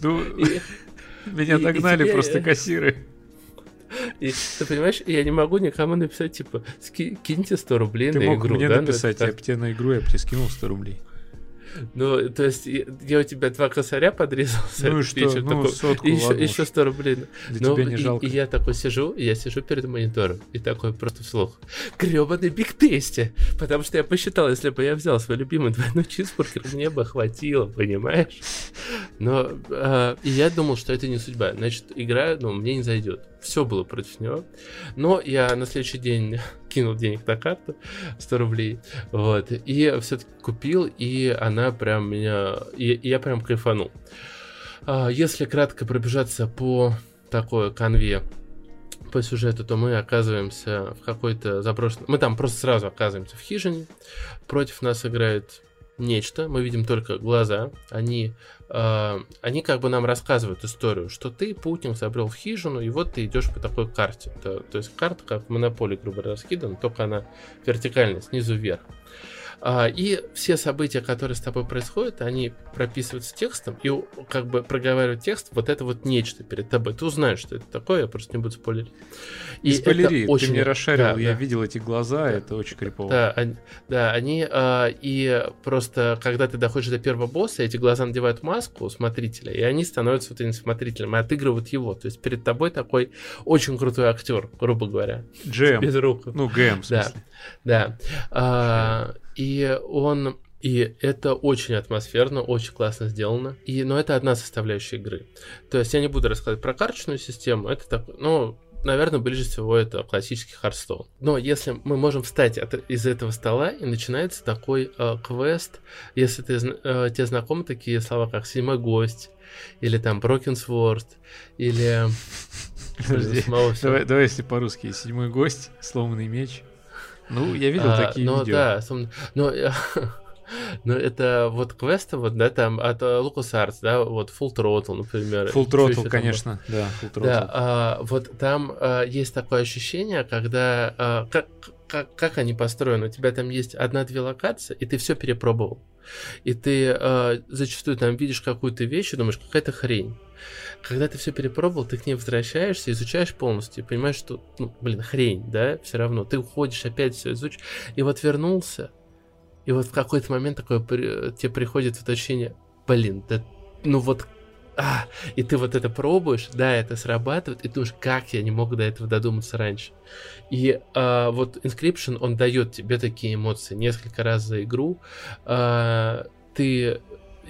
Ну, меня догнали просто кассиры. И ты понимаешь, я не могу никому написать, типа, киньте 100 рублей Ты на мог игру. мне да? Ну, написать, это я бы тебе на игру, я бы тебе скинул 100 рублей. Ну, то есть, я, я у тебя два косаря подрезал. за Ну и что? вечер, Ну, такой, сотку, и еще, ладно еще уж. 100 рублей. Для Ну, тебя не и, жалко. и я такой сижу, и я сижу перед монитором, и такой просто вслух. Гребаный Биг Тесте! Потому что я посчитал, если бы я взял свой любимый двойной чизбургер, мне бы хватило, понимаешь? Но э, и я думал, что это не судьба. Значит, игра, ну, мне не зайдет. Все было против него. Но я на следующий день [LAUGHS] кинул денег на карту, 100 рублей, вот, и все-таки купил, и она прям меня, и, я прям кайфанул. А, Если кратко пробежаться по такой конве по сюжету, то мы оказываемся в какой-то заброшенной... Мы там просто сразу оказываемся в хижине. Против нас играет нечто. Мы видим только глаза. Они, э, они как бы нам рассказывают историю, что ты, путник, забрел в хижину, и вот ты идешь по такой карте. То, то есть карта, как в монополии, грубо раскидана, только она вертикальная, снизу вверх. А, И все события, которые с тобой происходят, они прописываются текстом и как бы проговаривают текст, вот это вот нечто перед тобой. Ты узнаешь, что это такое, я просто не буду спойлерить. И это спойлери, ты очень- мне расшарил, да, я да. видел эти глаза, Да. это очень крипово. Да, они, да, они а, и просто, когда ты доходишь до первого босса, эти глаза надевают маску смотрителя, и они становятся вот этим смотрителем, и отыгрывают его. То есть перед тобой такой очень крутой актер, грубо говоря, Джем, без рук. ну ГМ, в Да, смысле. да. А, и он... И это очень атмосферно, очень классно сделано. И, но это одна составляющая игры. То есть я не буду рассказывать про карточную систему. Это так, ну, наверное, ближе всего это классический Hearthstone. Но если мы можем встать от- из этого стола, и начинается такой э, квест, если ты, э, тебе знакомы такие слова, как «седьмой гость», или там «Broken Sword», или... Подожди. Давай, давай, если по-русски. Седьмой гость, сломанный меч. Ну, я видел А, такие но видео. да, но, [LAUGHS] э, но это вот квесты, вот, да, там от э, LucasArts, да, вот Full Throttle, например. Full Throttle, там конечно, да, Full Throttle. Да, а, вот там а, есть такое ощущение, когда а, как, как, как они построены, у тебя там есть одна-две локации, и ты все перепробовал. И ты а, зачастую там видишь какую-то вещь и думаешь, какая-то хрень. Когда ты все перепробовал, ты к ней возвращаешься, изучаешь полностью, и понимаешь, что, ну, блин, хрень, да, все равно. Ты уходишь, опять все изучишь. И вот вернулся, и вот в какой-то момент такое тебе приходит вот ощущение, блин, да, ну вот, а, и ты вот это пробуешь, да, это срабатывает, и ты думаешь, как я не мог до этого додуматься раньше. И а, вот Inscription, он дает тебе такие эмоции несколько раз за игру. А, ты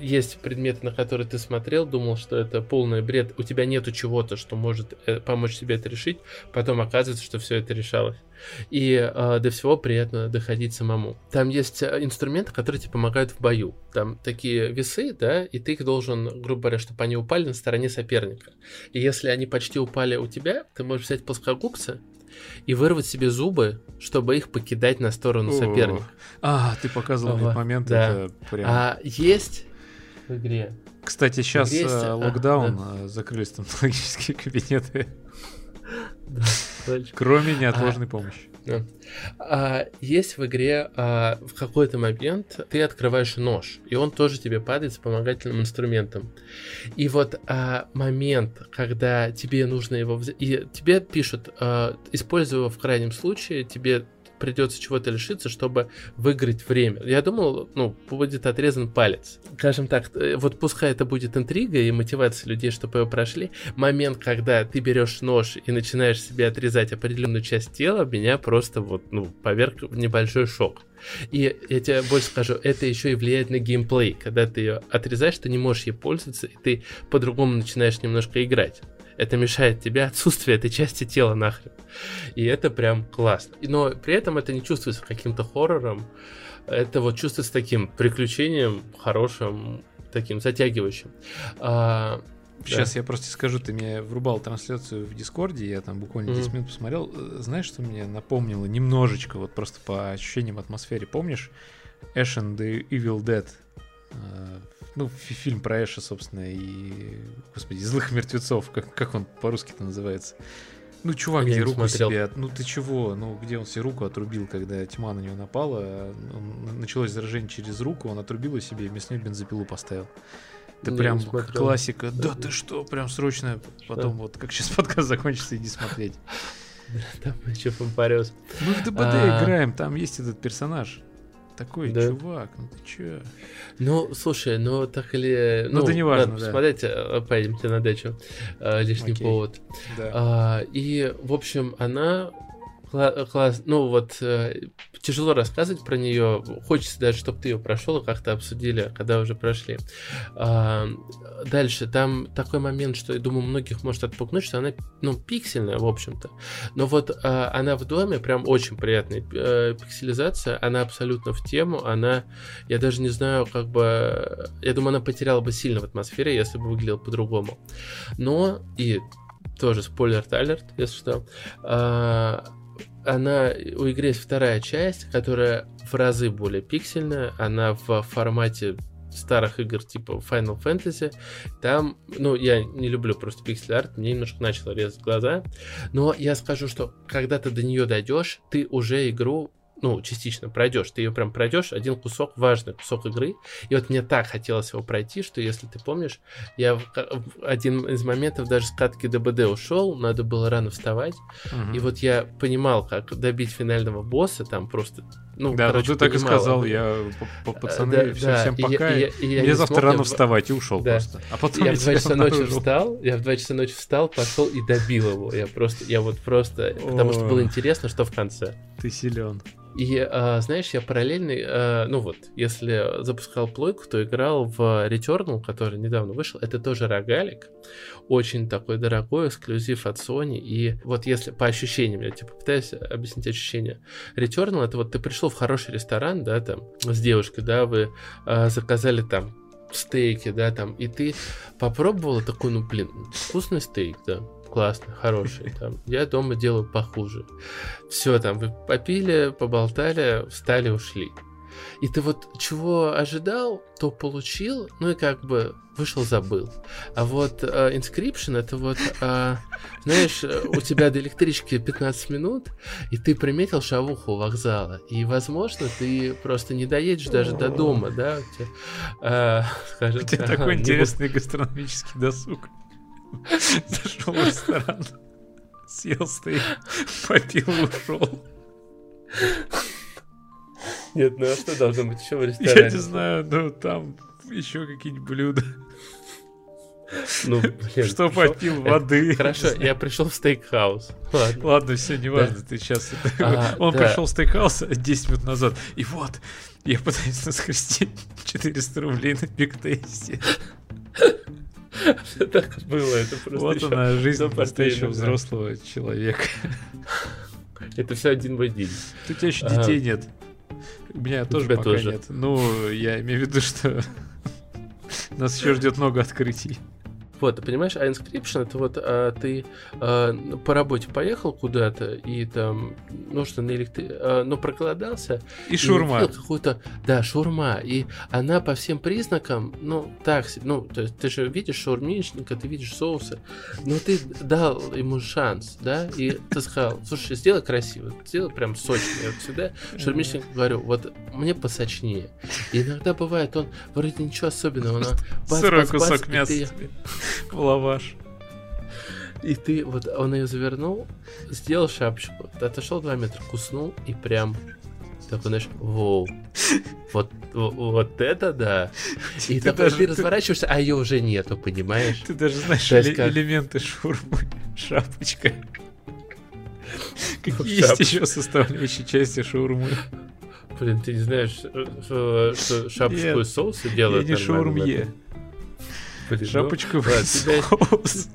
есть предметы, на которые ты смотрел, думал, что это полный бред, у тебя нету чего-то, что может э, помочь тебе это решить, потом оказывается, что все это решалось. И э, до всего приятно доходить самому. Там есть э, инструменты, которые тебе помогают в бою. Там такие весы, да, и ты их должен, грубо говоря, чтобы они упали на стороне соперника. И если они почти упали у тебя, ты можешь взять плоскогубцы и вырвать себе зубы, чтобы их покидать на сторону О, соперника. А, ты показывал этот момент, да. это прям... А есть в игре. Кстати, сейчас есть, а, локдаун, э, закрыли стоматологические [LAUGHS] кабинеты, [LAUGHS] кроме неотложной помощи. А, есть в игре а, в какой-то момент ты открываешь нож, и он тоже тебе падает с вспомогательным инструментом. И вот а, момент, когда тебе нужно его взять, и тебе пишут, а, используй его в крайнем случае, тебе придется чего-то лишиться, чтобы выиграть время. Я думал, ну, будет отрезан палец. Скажем так, э, вот пускай это будет интрига и мотивация людей, чтобы его прошли, момент, когда ты берешь нож и начинаешь себе отрезать определенную часть тела, меня просто вот, ну, поверг в небольшой шок. И я тебе больше скажу, это еще и влияет на геймплей. Когда ты ее отрезаешь, ты не можешь ей пользоваться, и ты по-другому начинаешь немножко играть. Это мешает тебе отсутствие этой части тела нахрен. И это прям классно. Но при этом это не чувствуется каким-то хоррором. Это вот чувствуется таким приключением хорошим, таким затягивающим. А, Сейчас я просто скажу, ты мне врубал трансляцию в Дискорде, я там буквально 10 Мгм. минут посмотрел. Э, Знаешь, что мне напомнило немножечко, вот просто по ощущениям атмосфере, помнишь? Ash and the Evil Dead. Ну, фи- фильм про Эша, собственно, и, господи, злых мертвецов, как, как он по-русски-то называется. Ну, чувак, где руку смотрел. себе... Ну, ты чего? Ну, где он себе руку отрубил, когда тьма на него напала? Началось заражение через руку, он отрубил себе и вместо нее бензопилу поставил. Это Не, прям не классика. Да ты что, прям срочно. Потом вот как сейчас подкаст [LAUGHS] закончится, иди смотреть. там еще помпарез. Мы в ДБД а... играем, там есть этот персонаж. Такой да. чувак, ну ты чё? Ну, слушай, ну так или... Ну, ну это не важно, да. Посмотрите, э, поедемте на дачу. Э, лишний Окей. повод. Да. А, и, в общем, она класс, ну вот э, тяжело рассказывать про нее. Хочется даже, чтобы ты ее прошел и как-то обсудили, когда уже прошли. А, дальше, там такой момент, что я думаю, многих может отпугнуть, что она, ну, пиксельная, в общем-то. Но вот а, она в доме прям очень приятная э, пикселизация, она абсолютно в тему, она, я даже не знаю, как бы, я думаю, она потеряла бы сильно в атмосфере, если бы выглядела по-другому. Но и тоже спойлер алерт, если что. А, она, у игры есть вторая часть, которая в разы более пиксельная, она в формате старых игр типа Final Fantasy. Там, ну, я не люблю просто пиксель-арт, мне немножко начало резать глаза. Но я скажу, что когда ты до нее дойдешь, ты уже игру ну, частично пройдешь. Ты ее прям пройдешь, один кусок, важный кусок игры. И вот мне так хотелось его пройти, что, если ты помнишь, я в, в один из моментов даже с катки ДБД ушел, надо было рано вставать. Угу. И вот я понимал, как добить финального босса, там просто ну, да, короче, ты так и сказал, я по, по пацаны, да, все, да, всем пока. И, и, и, и мне завтра смог, рано я... вставать и ушел да. просто. А потом я, я в 2 часа ночи встал, я в 2 часа ночи встал, пошел и добил его. Я просто, я вот просто, потому что было интересно, что в конце. Ты силен. И, а, знаешь, я параллельно, а, ну вот, если запускал плойку, то играл в Returnal, который недавно вышел. Это тоже рогалик. Очень такой дорогой, эксклюзив от Sony. И вот если по ощущениям, я типа пытаюсь объяснить ощущения. Returnal, это вот ты пришел в хороший ресторан, да, там, с девушкой, да, вы а, заказали там стейки, да, там, и ты попробовала такой, ну, блин, вкусный стейк, да, классный, хороший. Там, я дома делаю похуже. Все, там, вы попили, поболтали, встали, ушли. И ты вот чего ожидал, то получил, ну и как бы вышел, забыл. А вот uh, Inscription это вот, uh, знаешь, у тебя до электрички 15 минут, и ты приметил шавуху у вокзала, и, возможно, ты просто не доедешь даже до дома, да? У тебя, uh, скажем, у тебя такой интересный гастрономический досуг. Зашел в ресторан, съел стейк, попил, ушел. Нет, ну а что должно быть еще в ресторане? Я не знаю, ну там еще какие-нибудь блюда. Ну, блин, что попил воды. Хорошо, я пришел в стейкхаус. Ладно, Ладно все, неважно, да. ты сейчас... А, Он да. пришел в стейкхаус 10 минут назад, и вот, я пытаюсь наскрести [LAUGHS] 400 рублей на бигтесте. [LAUGHS] Так было, это просто Вот она, жизнь настоящего взрослого человека. [LAUGHS] Это все один в один. У тебя еще детей нет. У меня тоже пока нет. Ну, я имею в виду, что [LAUGHS] нас еще ждет много открытий. Вот, понимаешь, а inscription это вот а, ты а, по работе поехал куда-то и там, ну что, на электри... а, ну проголодался. И шурма. И какую-то, да, шурма. И она по всем признакам, ну, так, ну, то есть ты же видишь шаурмичника, ты видишь соусы, но ты дал ему шанс, да, и ты сказал, слушай, сделай красиво, сделай прям сочно. Я вот всегда шаурмичнику говорю, вот мне посочнее. И иногда бывает, он вроде ничего особенного, но... Сырой кусок мяса в лаваш. И ты, вот он ее завернул, сделал шапочку, отошел 2 метра, куснул и прям такой, знаешь, воу. Вот, вот это да. И ты, такой, даже, ты разворачиваешься, а ее уже нету, понимаешь? Ты даже знаешь эле- как... элементы шурмы. Шапочка. Какие есть еще составляющие части шурмы? Блин, ты не знаешь, что, что шапочку из соуса делают? Я не шаурмье. Блин, Шапочку ну, соус.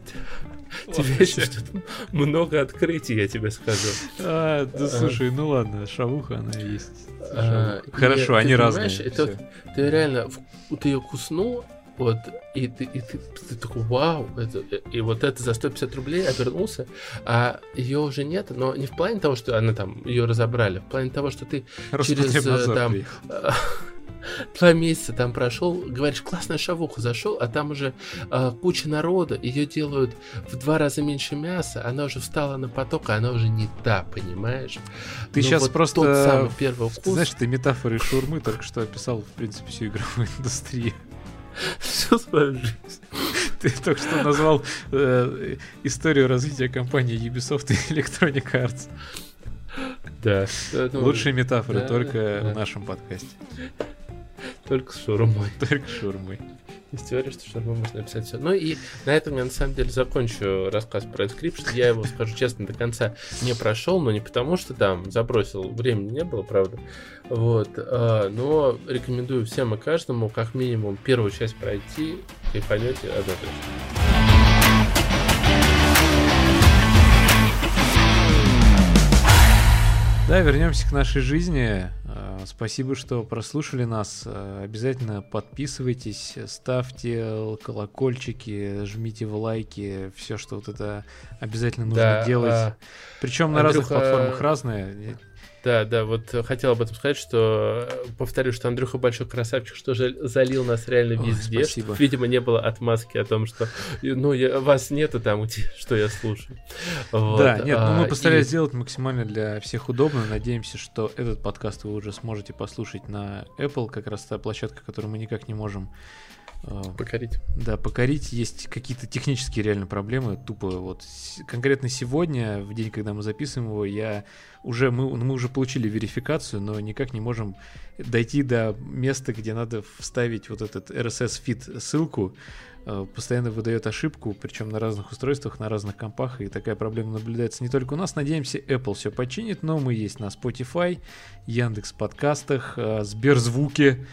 [LAUGHS] Тебе еще что-то много открытий, я тебе скажу. А, да а. слушай, ну ладно, шавуха она есть. А, Хорошо, они разные. Это, ты реально, ты ее куснул, вот, и ты, и ты, ты такой, вау, это, и вот это за 150 рублей обернулся, а ее уже нет, но не в плане того, что она там, ее разобрали, в плане того, что ты через э, там [LAUGHS] [LAUGHS] два месяца там прошел, говоришь, классная шавуха, зашел, а там уже э, куча народа, ее делают в два раза меньше мяса, она уже встала на поток, а она уже не та, понимаешь? Ты Но сейчас вот просто... Тот самый первый вкус... Знаешь, ты метафоры шурмы только что описал, в принципе, всю игровую [LAUGHS] индустрию. Всю свою жизнь. [LAUGHS] Ты только что назвал э, историю развития компании Ubisoft и Electronic Arts. Да. Ну, Лучшие метафоры да, только да. в нашем подкасте. Только с шаурмой. [LAUGHS] Только шурмой. Есть теория, что шаурму можно написать все. Ну и на этом я на самом деле закончу рассказ про Inscription. Я его, скажу честно, до конца не прошел, но не потому, что там забросил, времени не было, правда. Вот. а, Но рекомендую всем и каждому, как минимум, первую часть пройти, кайфанете одно точно. Да, вернемся к нашей жизни. Э, Спасибо, что прослушали нас. Э, Обязательно подписывайтесь, ставьте колокольчики, жмите в лайки, все, что вот это обязательно нужно Да, делать. а, Причем на разных платформах разное. Да, да, вот э, хотел об этом сказать, что э, повторю, что Андрюха большой красавчик, что же залил нас реально Ой, везде. спасибо. что, видимо, не было отмазки о том, что ну, я, вас нету там, [LAUGHS] где- что я слушаю. Вот, Да, нет, ну мы а, постарались и- сделать максимально для всех удобно. Надеемся, что этот подкаст вы уже сможете послушать на Apple, как раз та площадка, которую мы никак не можем покорить. Да, покорить. Есть какие-то технические реально проблемы. Тупо вот конкретно сегодня, в день, когда мы записываем его, я уже мы, мы уже получили верификацию, но никак не можем дойти до места, где надо вставить вот этот RSS feed ссылку. Э, Постоянно выдает ошибку, причем на разных устройствах, на разных компах, и такая проблема наблюдается не только у нас. Надеемся, Apple все починит, но мы есть на Spotify, Яндекс подкастах, э, Сберзвуке.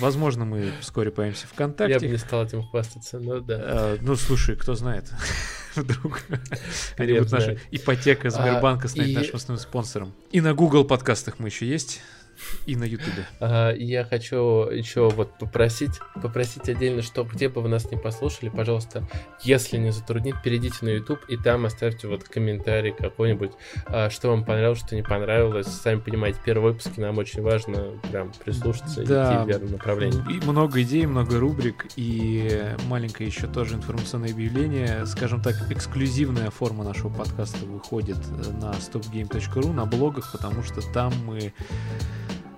Возможно, мы вскоре появимся Я ВКонтакте. бы не стал этим хвастаться, но да. А, ну, слушай, кто знает. [LAUGHS] Вдруг они будут наша ипотека Сбербанка А, станет и- нашим основным спонсором. И на Google подкастах мы еще есть, и на Ютубе. Я хочу еще вот попросить, попросить отдельно, что где бы вы нас не послушали, пожалуйста, если не затруднит, перейдите на YouTube и там оставьте вот комментарий какой-нибудь, а, что вам понравилось, что не понравилось. Сами понимаете, первые выпуски нам очень важно прям прислушаться и Да. идти в верном направлении. И много идей, много рубрик, и маленькое еще тоже информационное объявление. Скажем так, эксклюзивная форма нашего подкаста выходит на stopgame.ru, на блогах, потому что там мы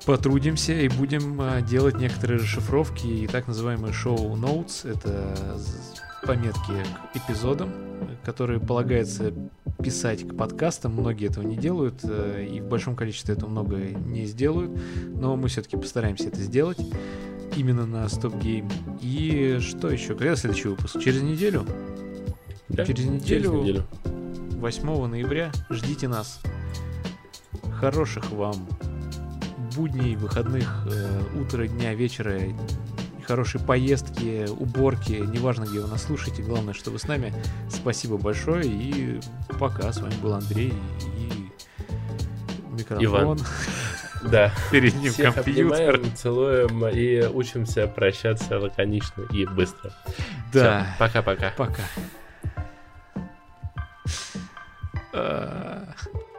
потрудимся и будем э, делать некоторые расшифровки и так называемые шоу notes. Это пометки к эпизодам, которые полагается писать к подкастам. Многие этого не делают, э, и в большом количестве это много не сделают, но мы все-таки постараемся это сделать именно на Stop Game. И что еще? Когда следующий выпуск? Через неделю? Да? Через Через неделю, неделю. 8 ноября, ждите нас. Хороших вам будней, выходных, э, утра, дня, вечера, хорошей поездки, уборки, неважно, где вы нас слушаете, главное, что вы с нами. Спасибо большое и пока. С вами был Андрей и микрофон. Иван. [LAUGHS] Да. Перед ним Всех компьютер. обнимаем, целуем и учимся прощаться лаконично и быстро. Да. Пока-пока. Пока. А, [LAUGHS]